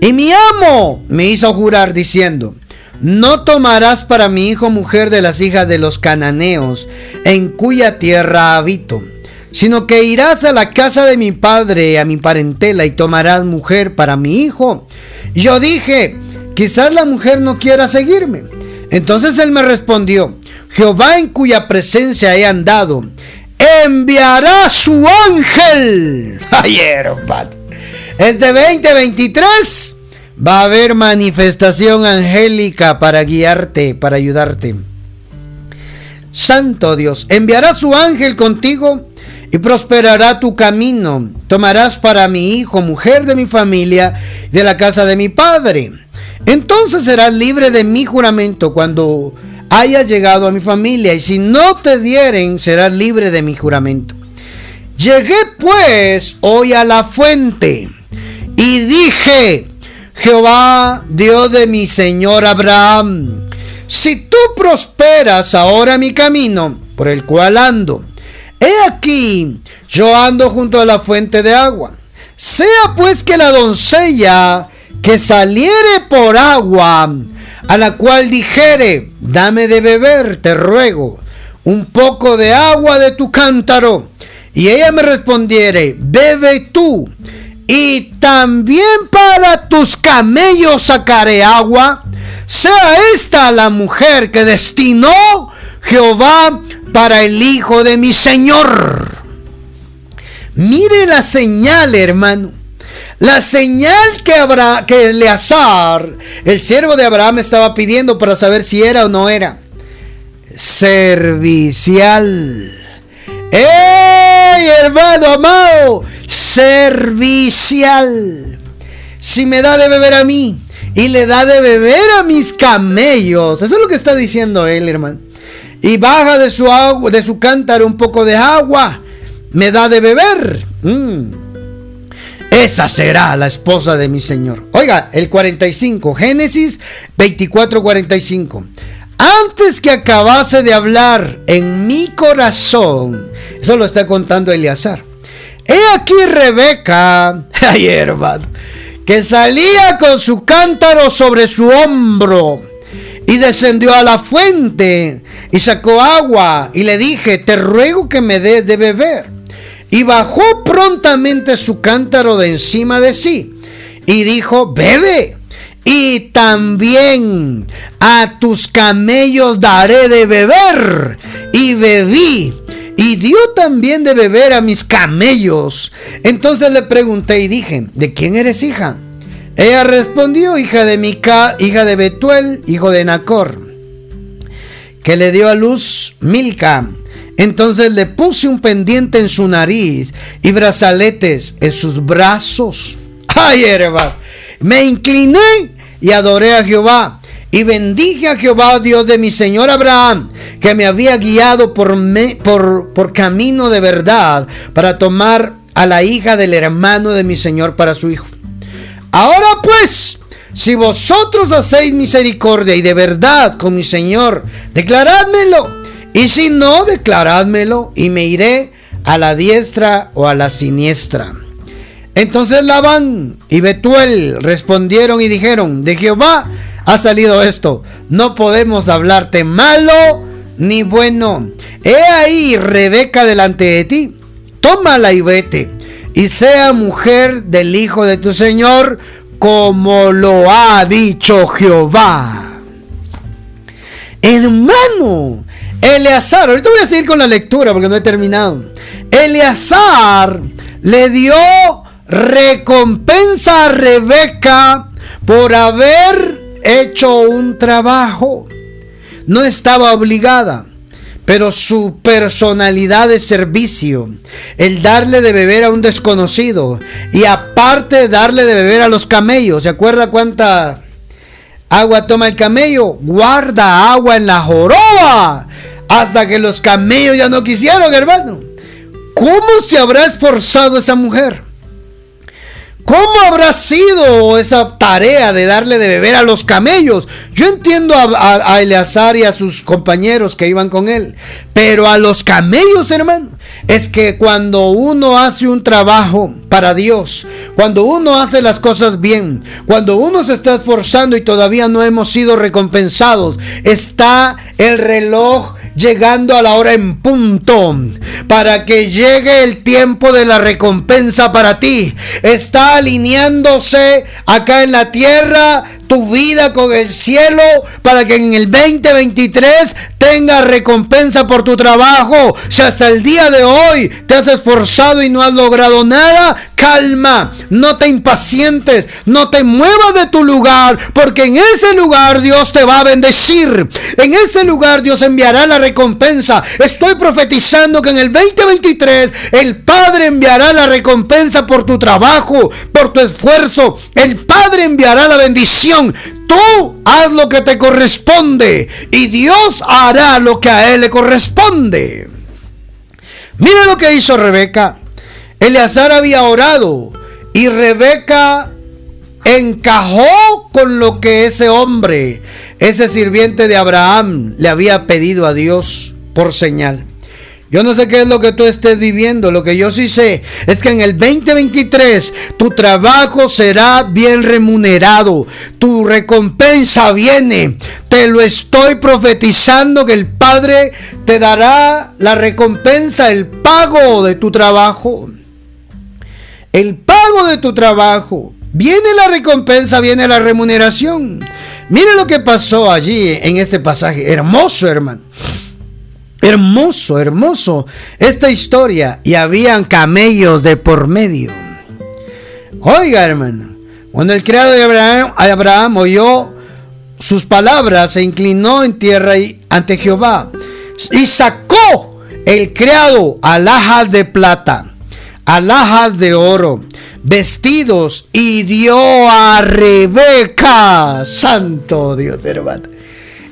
Y mi amo me hizo jurar diciendo, no tomarás para mi hijo mujer de las hijas de los cananeos, en cuya tierra habito, sino que irás a la casa de mi padre, a mi parentela, y tomarás mujer para mi hijo. Y yo dije, quizás la mujer no quiera seguirme. Entonces él me respondió, Jehová en cuya presencia he andado, enviará su ángel. Ayer, Este 2023 va a haber manifestación angélica para guiarte, para ayudarte. Santo Dios, enviará su ángel contigo y prosperará tu camino. Tomarás para mi hijo, mujer de mi familia, de la casa de mi padre. Entonces serás libre de mi juramento cuando hayas llegado a mi familia, y si no te dieren, serás libre de mi juramento. Llegué pues hoy a la fuente y dije, Jehová, Dios de mi Señor Abraham, si tú prosperas ahora mi camino por el cual ando, he aquí, yo ando junto a la fuente de agua. Sea pues que la doncella que saliere por agua a la cual dijere, dame de beber, te ruego, un poco de agua de tu cántaro. Y ella me respondiere, bebe tú, y también para tus camellos sacaré agua. Sea esta la mujer que destinó Jehová para el hijo de mi Señor. Mire la señal, hermano. La señal que, habrá, que Eleazar, el siervo de Abraham, estaba pidiendo para saber si era o no era. Servicial. ¡Ey, hermano amado! Servicial. Si me da de beber a mí y le da de beber a mis camellos. Eso es lo que está diciendo él, hermano. Y baja de su, agua, de su cántaro un poco de agua. Me da de beber. Mm. Esa será la esposa de mi Señor. Oiga, el 45, Génesis 24, 45. Antes que acabase de hablar en mi corazón, eso lo está contando Eleazar. He aquí Rebeca, ay hermano, que salía con su cántaro sobre su hombro y descendió a la fuente y sacó agua y le dije, te ruego que me des de beber. Y bajó prontamente su cántaro de encima de sí. y dijo, bebe. Y también a tus camellos daré de beber. Y bebí. Y dio también de beber a mis camellos. Entonces le pregunté y dije, ¿de quién eres hija? Ella respondió, hija de Mica, hija de Betuel, hijo de Nacor, que le dio a luz Milca. Entonces le puse un pendiente en su nariz y brazaletes en sus brazos. Ay, hermano. Me incliné y adoré a Jehová. Y bendije a Jehová, Dios de mi Señor Abraham, que me había guiado por, camino de verdad para tomar a la hija del hermano de mi Señor para su hijo. Ahora pues, si vosotros hacéis misericordia y de verdad con mi Señor, declarádmelo. Y si no, declarádmelo y me iré a la diestra o a la siniestra. Entonces Labán y Betuel respondieron y dijeron, de Jehová ha salido esto, no podemos hablarte malo ni bueno. He ahí Rebeca delante de ti, tómala y vete, y sea mujer del hijo de tu Señor, como lo ha dicho Jehová. Hermano, Eleazar, ahorita voy a seguir con la lectura porque no he terminado. Eleazar le dio recompensa a Rebeca por haber hecho un trabajo. No estaba obligada, pero su personalidad de servicio, el darle de beber a un desconocido y aparte darle de beber a los camellos, ¿se acuerda cuánta agua toma el camello? Guarda agua en la joroba hasta que los camellos ya no quisieron, hermano. ¿Cómo se habrá esforzado esa mujer? ¿Cómo habrá sido esa tarea de darle de beber a los camellos? Yo entiendo a, Eleazar y a sus compañeros que iban con él, pero a los camellos, hermano, es que cuando uno hace un trabajo para Dios, cuando uno hace las cosas bien, cuando uno se está esforzando y todavía no hemos sido recompensados, está el reloj llegando a la hora en punto para que llegue el tiempo de la recompensa para ti. Está alineándose acá en la tierra tu vida con el cielo para que en el 2023 tengas recompensa por tu trabajo. Si hasta el día de hoy te has esforzado y no has logrado nada, calma, no te impacientes, no te muevas de tu lugar, porque en ese lugar Dios te va a bendecir. En ese lugar Dios enviará la recompensa. Estoy profetizando que en el 2023 el Padre enviará la recompensa por tu trabajo, por tu esfuerzo. El Padre enviará la bendición Tú haz lo que te corresponde y Dios hará lo que a él le corresponde. Mira lo que hizo Rebeca. Eleazar había orado y Rebeca encajó con lo que ese hombre, ese sirviente de Abraham, le había pedido a Dios por señal. Yo no sé qué es lo que tú estés viviendo. Lo que yo sí sé es que en el 2023 tu trabajo será bien remunerado. Tu recompensa viene. Te lo estoy profetizando que el Padre te dará la recompensa, el pago de tu trabajo. El pago de tu trabajo. Viene la recompensa, viene la remuneración. Mire lo que pasó allí en este pasaje. Hermoso, hermano. Hermoso, hermoso esta historia. Y habían camellos de por medio. Oiga, hermano. Cuando el criado de Abraham, Abraham oyó sus palabras, se inclinó en tierra ante Jehová. Y sacó el criado alhajas de plata, alhajas de oro, vestidos y dio a Rebeca. Santo Dios, hermano.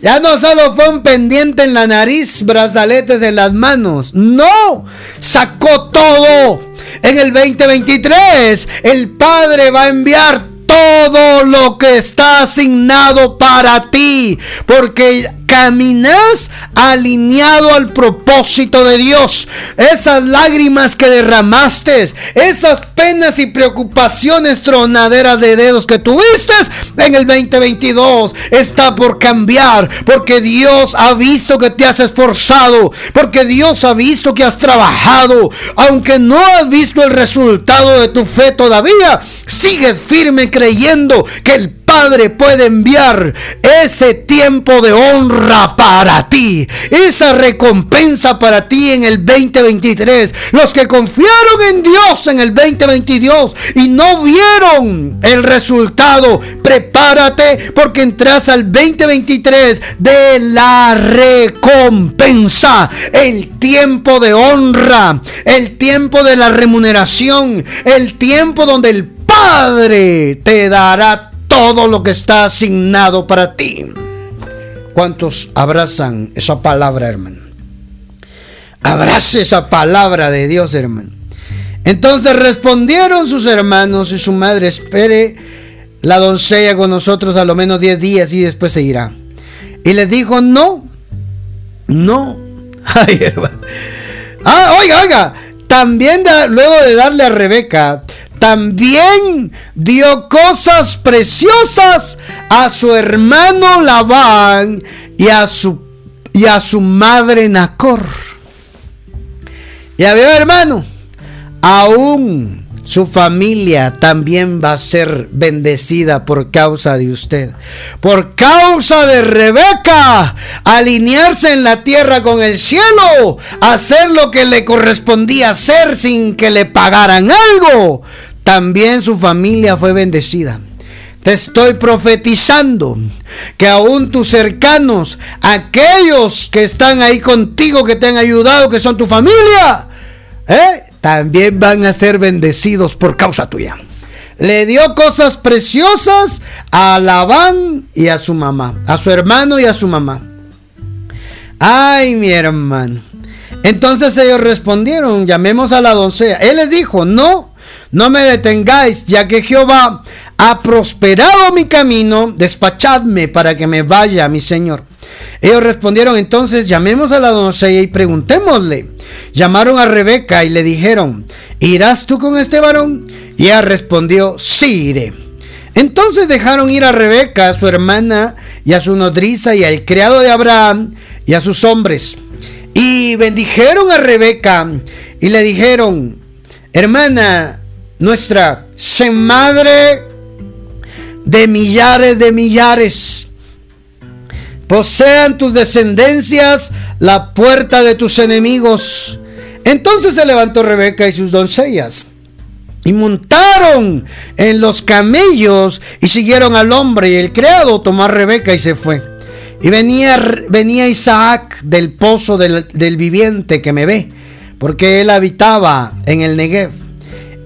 Ya no solo fue un pendiente en la nariz, brazaletes en las manos. No, sacó todo. En el 2023 el Padre va a enviar todo lo que está asignado para ti. Porque caminas alineado al propósito de Dios. Esas lágrimas que derramaste, esas penas y preocupaciones tronaderas de dedos que tuviste en el 2022 está por cambiar porque Dios ha visto que te has esforzado, porque Dios ha visto que has trabajado, aunque no has visto el resultado de tu fe todavía, sigues firme creyendo que el Padre puede enviar ese tiempo de honra para ti, esa recompensa para ti en el 2023. Los que confiaron en Dios en el 2022 y no vieron el resultado, prepárate porque entras al 2023 de la recompensa, el tiempo de honra, el tiempo de la remuneración, el tiempo donde el Padre te dará todo lo que está asignado para ti. ¿Cuántos abrazan esa palabra, hermano? Abrace esa palabra de Dios, hermano. Entonces respondieron sus hermanos y su madre, espere la doncella con nosotros a lo menos 10 días y después se irá. Y les dijo, no, no. Ay, hermano. Ah, oiga, oiga. También luego de darle a Rebeca también dio cosas preciosas a su hermano Labán y a su, y a su madre Nacor. Ya veo, hermano, aún su familia también va a ser bendecida por causa de usted. Por causa de Rebeca, alinearse en la tierra con el cielo, hacer lo que le correspondía hacer sin que le pagaran algo también su familia fue bendecida. Te estoy profetizando que aún tus cercanos, aquellos que están ahí contigo, que te han ayudado, que son tu familia, ¿eh? también van a ser bendecidos por causa tuya. Le dio cosas preciosas a Labán y a su mamá, a su hermano y a su mamá. Ay, mi hermano. Entonces ellos respondieron, llamemos a la doncella. Él les dijo, no, no me detengáis, ya que Jehová ha prosperado mi camino, despachadme para que me vaya, mi Señor. Ellos respondieron entonces, llamemos a la doncella y preguntémosle. Llamaron a Rebeca y le dijeron, ¿irás tú con este varón? Y ella respondió, sí iré. Entonces dejaron ir a Rebeca, a su hermana, y a su nodriza, y al criado de Abraham, y a sus hombres. Y bendijeron a Rebeca, y le dijeron, hermana, nuestra, madre de millares de millares. Posean tus descendencias la puerta de tus enemigos. Entonces se levantó Rebeca y sus doncellas y montaron en los camellos y siguieron al hombre y el criado tomó a Rebeca y se fue. Y venía, venía Isaac del pozo del, del viviente que me ve, porque él habitaba en el Negev.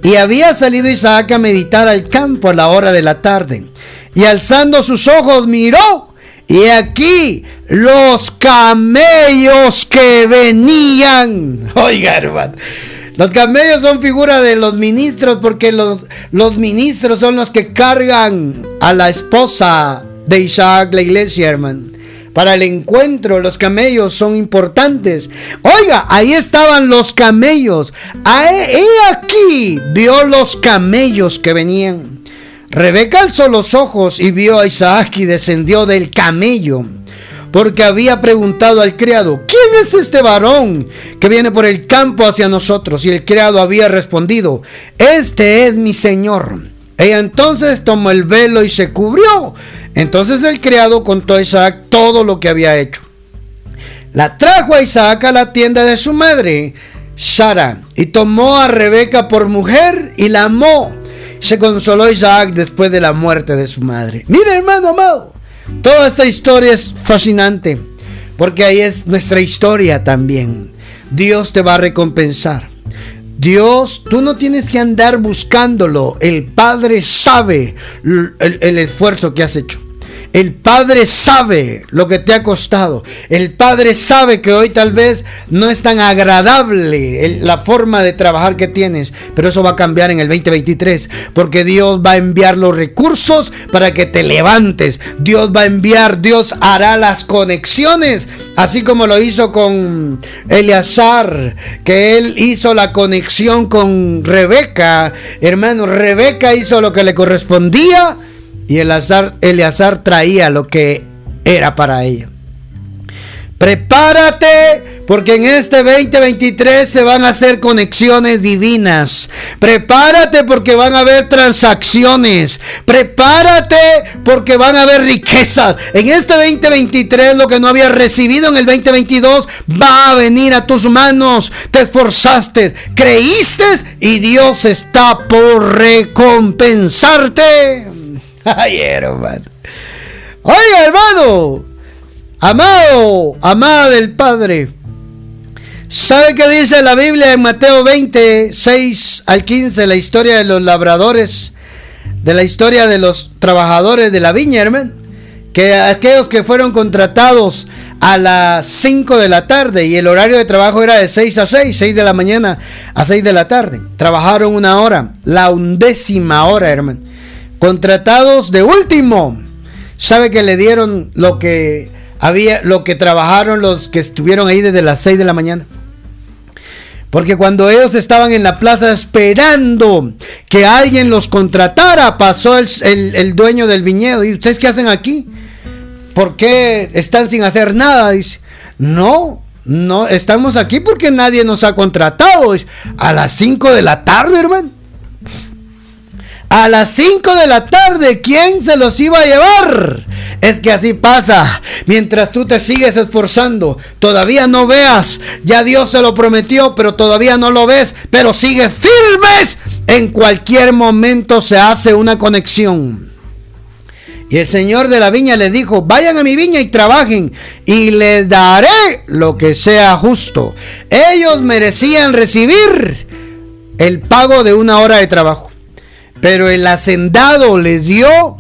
Y había salido Isaac a meditar al campo a la hora de la tarde. Y alzando sus ojos miró. Y aquí los camellos que venían. Oiga, hermano. Los camellos son figura de los ministros porque los, los ministros son los que cargan a la esposa de Isaac, la iglesia, hermano para el encuentro. Los camellos son importantes. Oiga, ahí estaban los camellos. He aquí vio los camellos que venían. Rebeca alzó los ojos y vio a Isaac y descendió del camello. Porque había preguntado al criado, ¿quién es este varón que viene por el campo hacia nosotros? Y el criado había respondido, este es mi señor. Ella entonces tomó el velo y se cubrió. Entonces el criado contó a Isaac todo lo que había hecho. La trajo a Isaac a la tienda de su madre, Sara, y tomó a Rebeca por mujer y la amó. Se consoló Isaac después de la muerte de su madre. Mira, hermano amado, toda esta historia es fascinante, porque ahí es nuestra historia también. Dios te va a recompensar. Dios, tú no tienes que andar buscándolo. El Padre sabe el, esfuerzo que has hecho. El Padre sabe lo que te ha costado. El Padre sabe que hoy tal vez no es tan agradable la forma de trabajar que tienes, pero eso va a cambiar en el 2023, porque Dios va a enviar los recursos para que te levantes. Dios va a enviar, Dios hará las conexiones, así como lo hizo con Eleazar, que él hizo la conexión con Rebeca. Hermano, Rebeca hizo lo que le correspondía y Eleazar, traía lo que era para ella. Prepárate porque en este 2023 se van a hacer conexiones divinas. Prepárate porque van a haber transacciones. Prepárate porque van a haber riquezas. En este 2023 lo que no habías recibido en el 2022 va a venir a tus manos. Te esforzaste, creíste y Dios está por recompensarte. Ay, hermano. Oiga, hermano. Amado, amada del Padre. ¿Sabe qué dice la Biblia en Mateo 20, 6 al 15? La historia de los labradores, de la historia de los trabajadores de la viña, hermano. Que aquellos que fueron contratados a las 5 de la tarde y el horario de trabajo era de 6 a 6, 6 de la mañana a 6 de la tarde. Trabajaron una hora, la undécima hora, hermano contratados de último. ¿Sabe que le dieron lo que había, lo que trabajaron los que estuvieron ahí desde las 6 de la mañana? Porque cuando ellos estaban en la plaza esperando que alguien los contratara, pasó el, dueño del viñedo. ¿Y ustedes qué hacen aquí? ¿Por qué están sin hacer nada? Dice, no, no, estamos aquí porque nadie nos ha contratado. A las 5 de la tarde, hermano. A las 5 de la tarde, ¿quién se los iba a llevar? Es que así pasa. Mientras tú te sigues esforzando, todavía no veas. Ya Dios se lo prometió, pero todavía no lo ves. Pero sigue firmes. En cualquier momento se hace una conexión. Y el Señor de la viña les dijo, vayan a mi viña y trabajen y les daré lo que sea justo. Ellos merecían recibir el pago de una hora de trabajo. Pero el hacendado le dio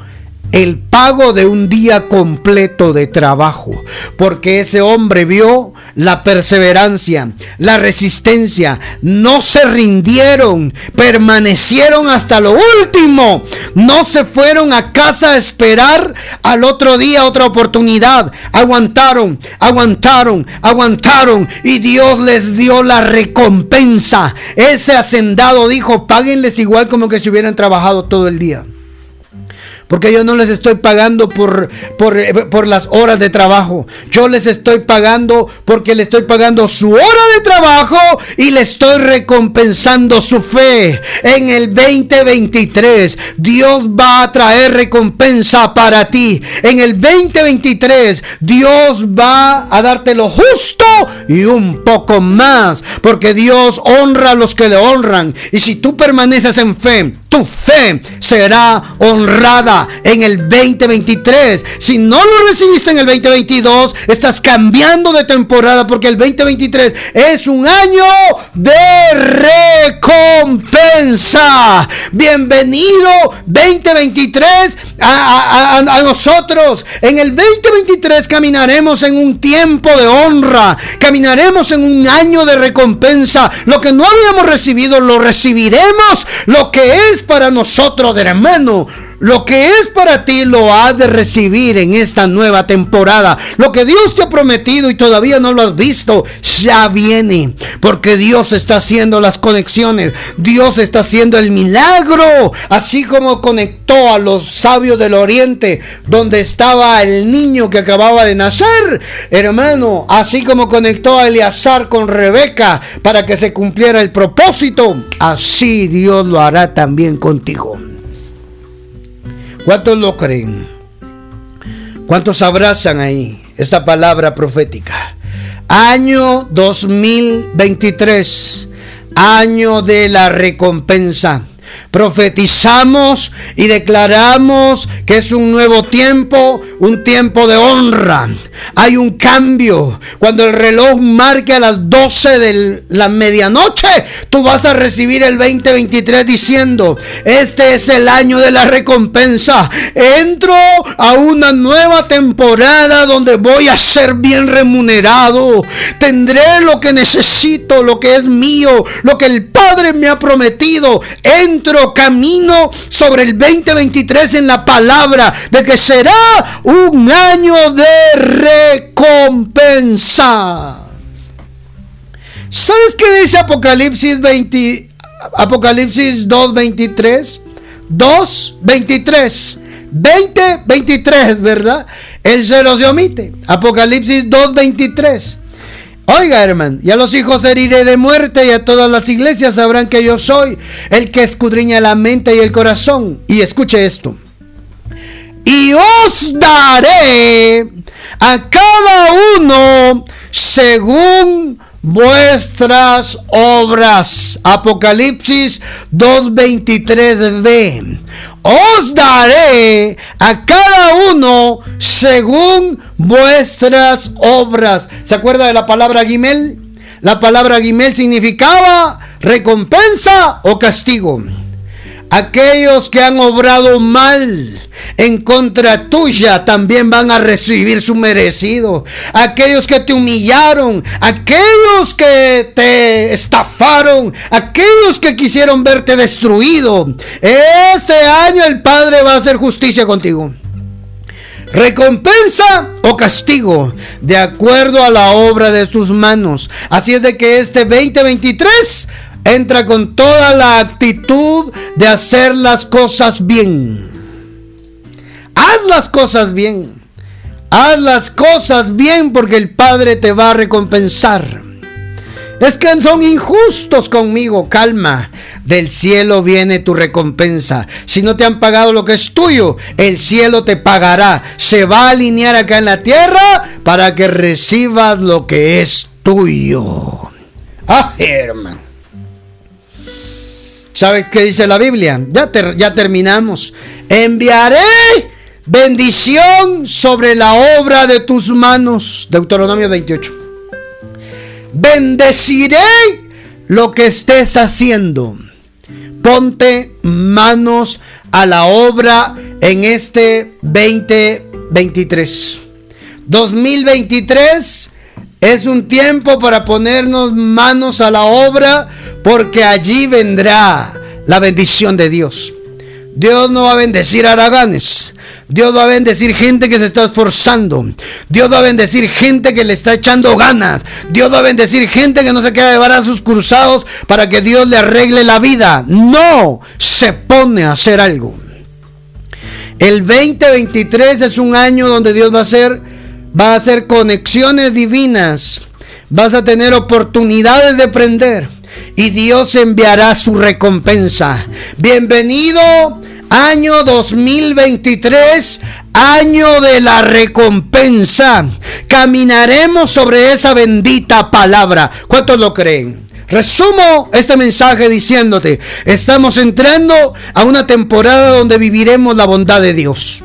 el pago de un día completo de trabajo, porque ese hombre vio la perseverancia, la resistencia, no se rindieron, permanecieron hasta lo último, no se fueron a casa a esperar al otro día otra oportunidad, aguantaron, aguantaron, aguantaron y Dios les dio la recompensa. Ese hacendado dijo, páguenles igual como que si hubieran trabajado todo el día. Porque yo no les estoy pagando por, por, las horas de trabajo. Yo les estoy pagando porque le estoy pagando su hora de trabajo y le estoy recompensando su fe. En el 2023 Dios va a traer recompensa para ti. En el 2023 Dios va a darte lo justo y un poco más. Porque Dios honra a los que le honran. Y si tú permaneces en fe, tu fe será honrada en el 2023. Si no lo recibiste en el 2022, estás cambiando de temporada porque el 2023 es un año de recompensa. Bienvenido 2023 a, a, nosotros. En el 2023 caminaremos en un tiempo de honra. Caminaremos en un año de recompensa. Lo que no habíamos recibido lo recibiremos. Lo que es para nosotros, hermano. Lo que es para ti lo has de recibir en esta nueva temporada. Lo que Dios te ha prometido y todavía no lo has visto, ya viene. Porque Dios está haciendo las conexiones. Dios está haciendo el milagro. Así como conectó a los sabios del oriente, donde estaba el niño que acababa de nacer. Hermano, así como conectó a Eleazar con Rebeca para que se cumpliera el propósito. Así Dios lo hará también contigo. ¿Cuántos lo creen? ¿Cuántos abrazan ahí esta palabra profética? Año 2023, año de la recompensa. Profetizamos y declaramos que es un nuevo tiempo, un tiempo de honra. Hay un cambio. Cuando el reloj marque a las 12 de la medianoche, tú vas a recibir el 2023 diciendo, este es el año de la recompensa. Entro a una nueva temporada donde voy a ser bien remunerado. Tendré lo que necesito, lo que es mío, lo que el Padre me ha prometido. Entro camino sobre el 2023 en la palabra de que será un año de recompensa. ¿Sabes qué dice Apocalipsis 20 Apocalipsis 2:23? 2:23. 20, 23, ¿verdad? Él se los omite. Apocalipsis 2:23. Oiga, hermano, y a los hijos heriré de muerte y a todas las iglesias sabrán que yo soy el que escudriña la mente y el corazón. Y escuche esto. Y os daré a cada uno según vuestras obras. Apocalipsis 2.23b. Os daré a cada uno según vuestras obras. ¿Se acuerda de la palabra Gimel? La palabra Gimel significaba recompensa o castigo. Aquellos que han obrado mal en contra tuya también van a recibir su merecido. Aquellos que te humillaron, aquellos que te estafaron, aquellos que quisieron verte destruido. Este año el Padre va a hacer justicia contigo. Recompensa o castigo, de acuerdo a la obra de sus manos. Así es de que este 2023 entra con toda la actitud de hacer las cosas bien. Haz las cosas bien. Haz las cosas bien porque el Padre te va a recompensar. Es que son injustos conmigo. Calma. Del cielo viene tu recompensa. Si no te han pagado lo que es tuyo, el cielo te pagará. Se va a alinear acá en la tierra para que recibas lo que es tuyo. Ah, hermano. ¿Sabes qué dice la Biblia? Ya, ya terminamos. Enviaré bendición sobre la obra de tus manos. Deuteronomio 28. Bendeciré lo que estés haciendo. Ponte manos a la obra en este 2023. 2023 es un tiempo para ponernos manos a la obra porque allí vendrá la bendición de Dios. Dios no va a bendecir a araganes. Dios va a bendecir gente que se está esforzando. Dios va a bendecir gente que le está echando ganas. Dios va a bendecir gente que no se queda de sus cruzados para que Dios le arregle la vida. No se pone a hacer algo. El 2023 es un año donde Dios va a hacer va a hacer conexiones divinas. Vas a tener oportunidades de aprender y Dios enviará su recompensa. Bienvenido año 2023, año de la recompensa. Caminaremos sobre esa bendita palabra. ¿Cuántos lo creen? Resumo este mensaje diciéndote, estamos entrando a una temporada donde viviremos la bondad de Dios.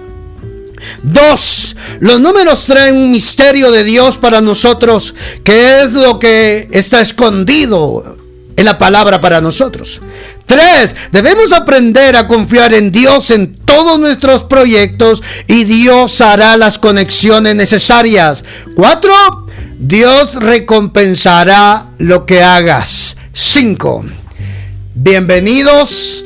Dos, los números traen un misterio de Dios para nosotros, que es lo que está escondido en la palabra para nosotros. Tres, debemos aprender a confiar en Dios en todos nuestros proyectos y Dios hará las conexiones necesarias. Cuatro, Dios recompensará lo que hagas. Cinco, bienvenidos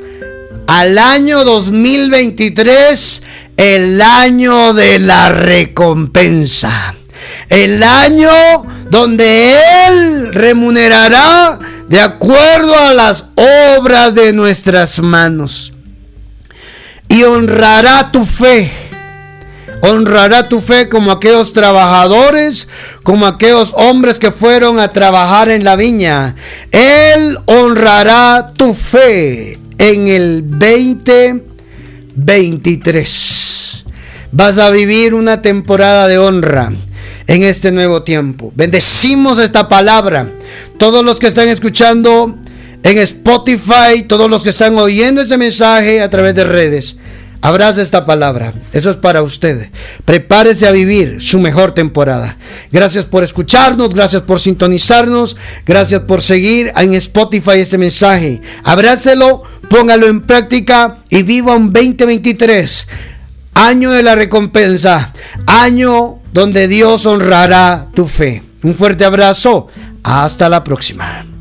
al año 2023, el año de la recompensa. El año donde Él remunerará de acuerdo a las obras de nuestras manos. Y honrará tu fe. Honrará tu fe como aquellos trabajadores, como aquellos hombres que fueron a trabajar en la viña. Él honrará tu fe en el 2023. Vas a vivir una temporada de honra en este nuevo tiempo. Bendecimos esta palabra. Todos los que están escuchando en Spotify, todos los que están oyendo ese mensaje a través de redes. Abraza esta palabra. Eso es para usted. Prepárese a vivir su mejor temporada. Gracias por escucharnos, gracias por sintonizarnos, gracias por seguir en Spotify este mensaje. Abrácelo, póngalo en práctica y viva un 2023. Año de la recompensa. Año donde Dios honrará tu fe. Un fuerte abrazo. Hasta la próxima.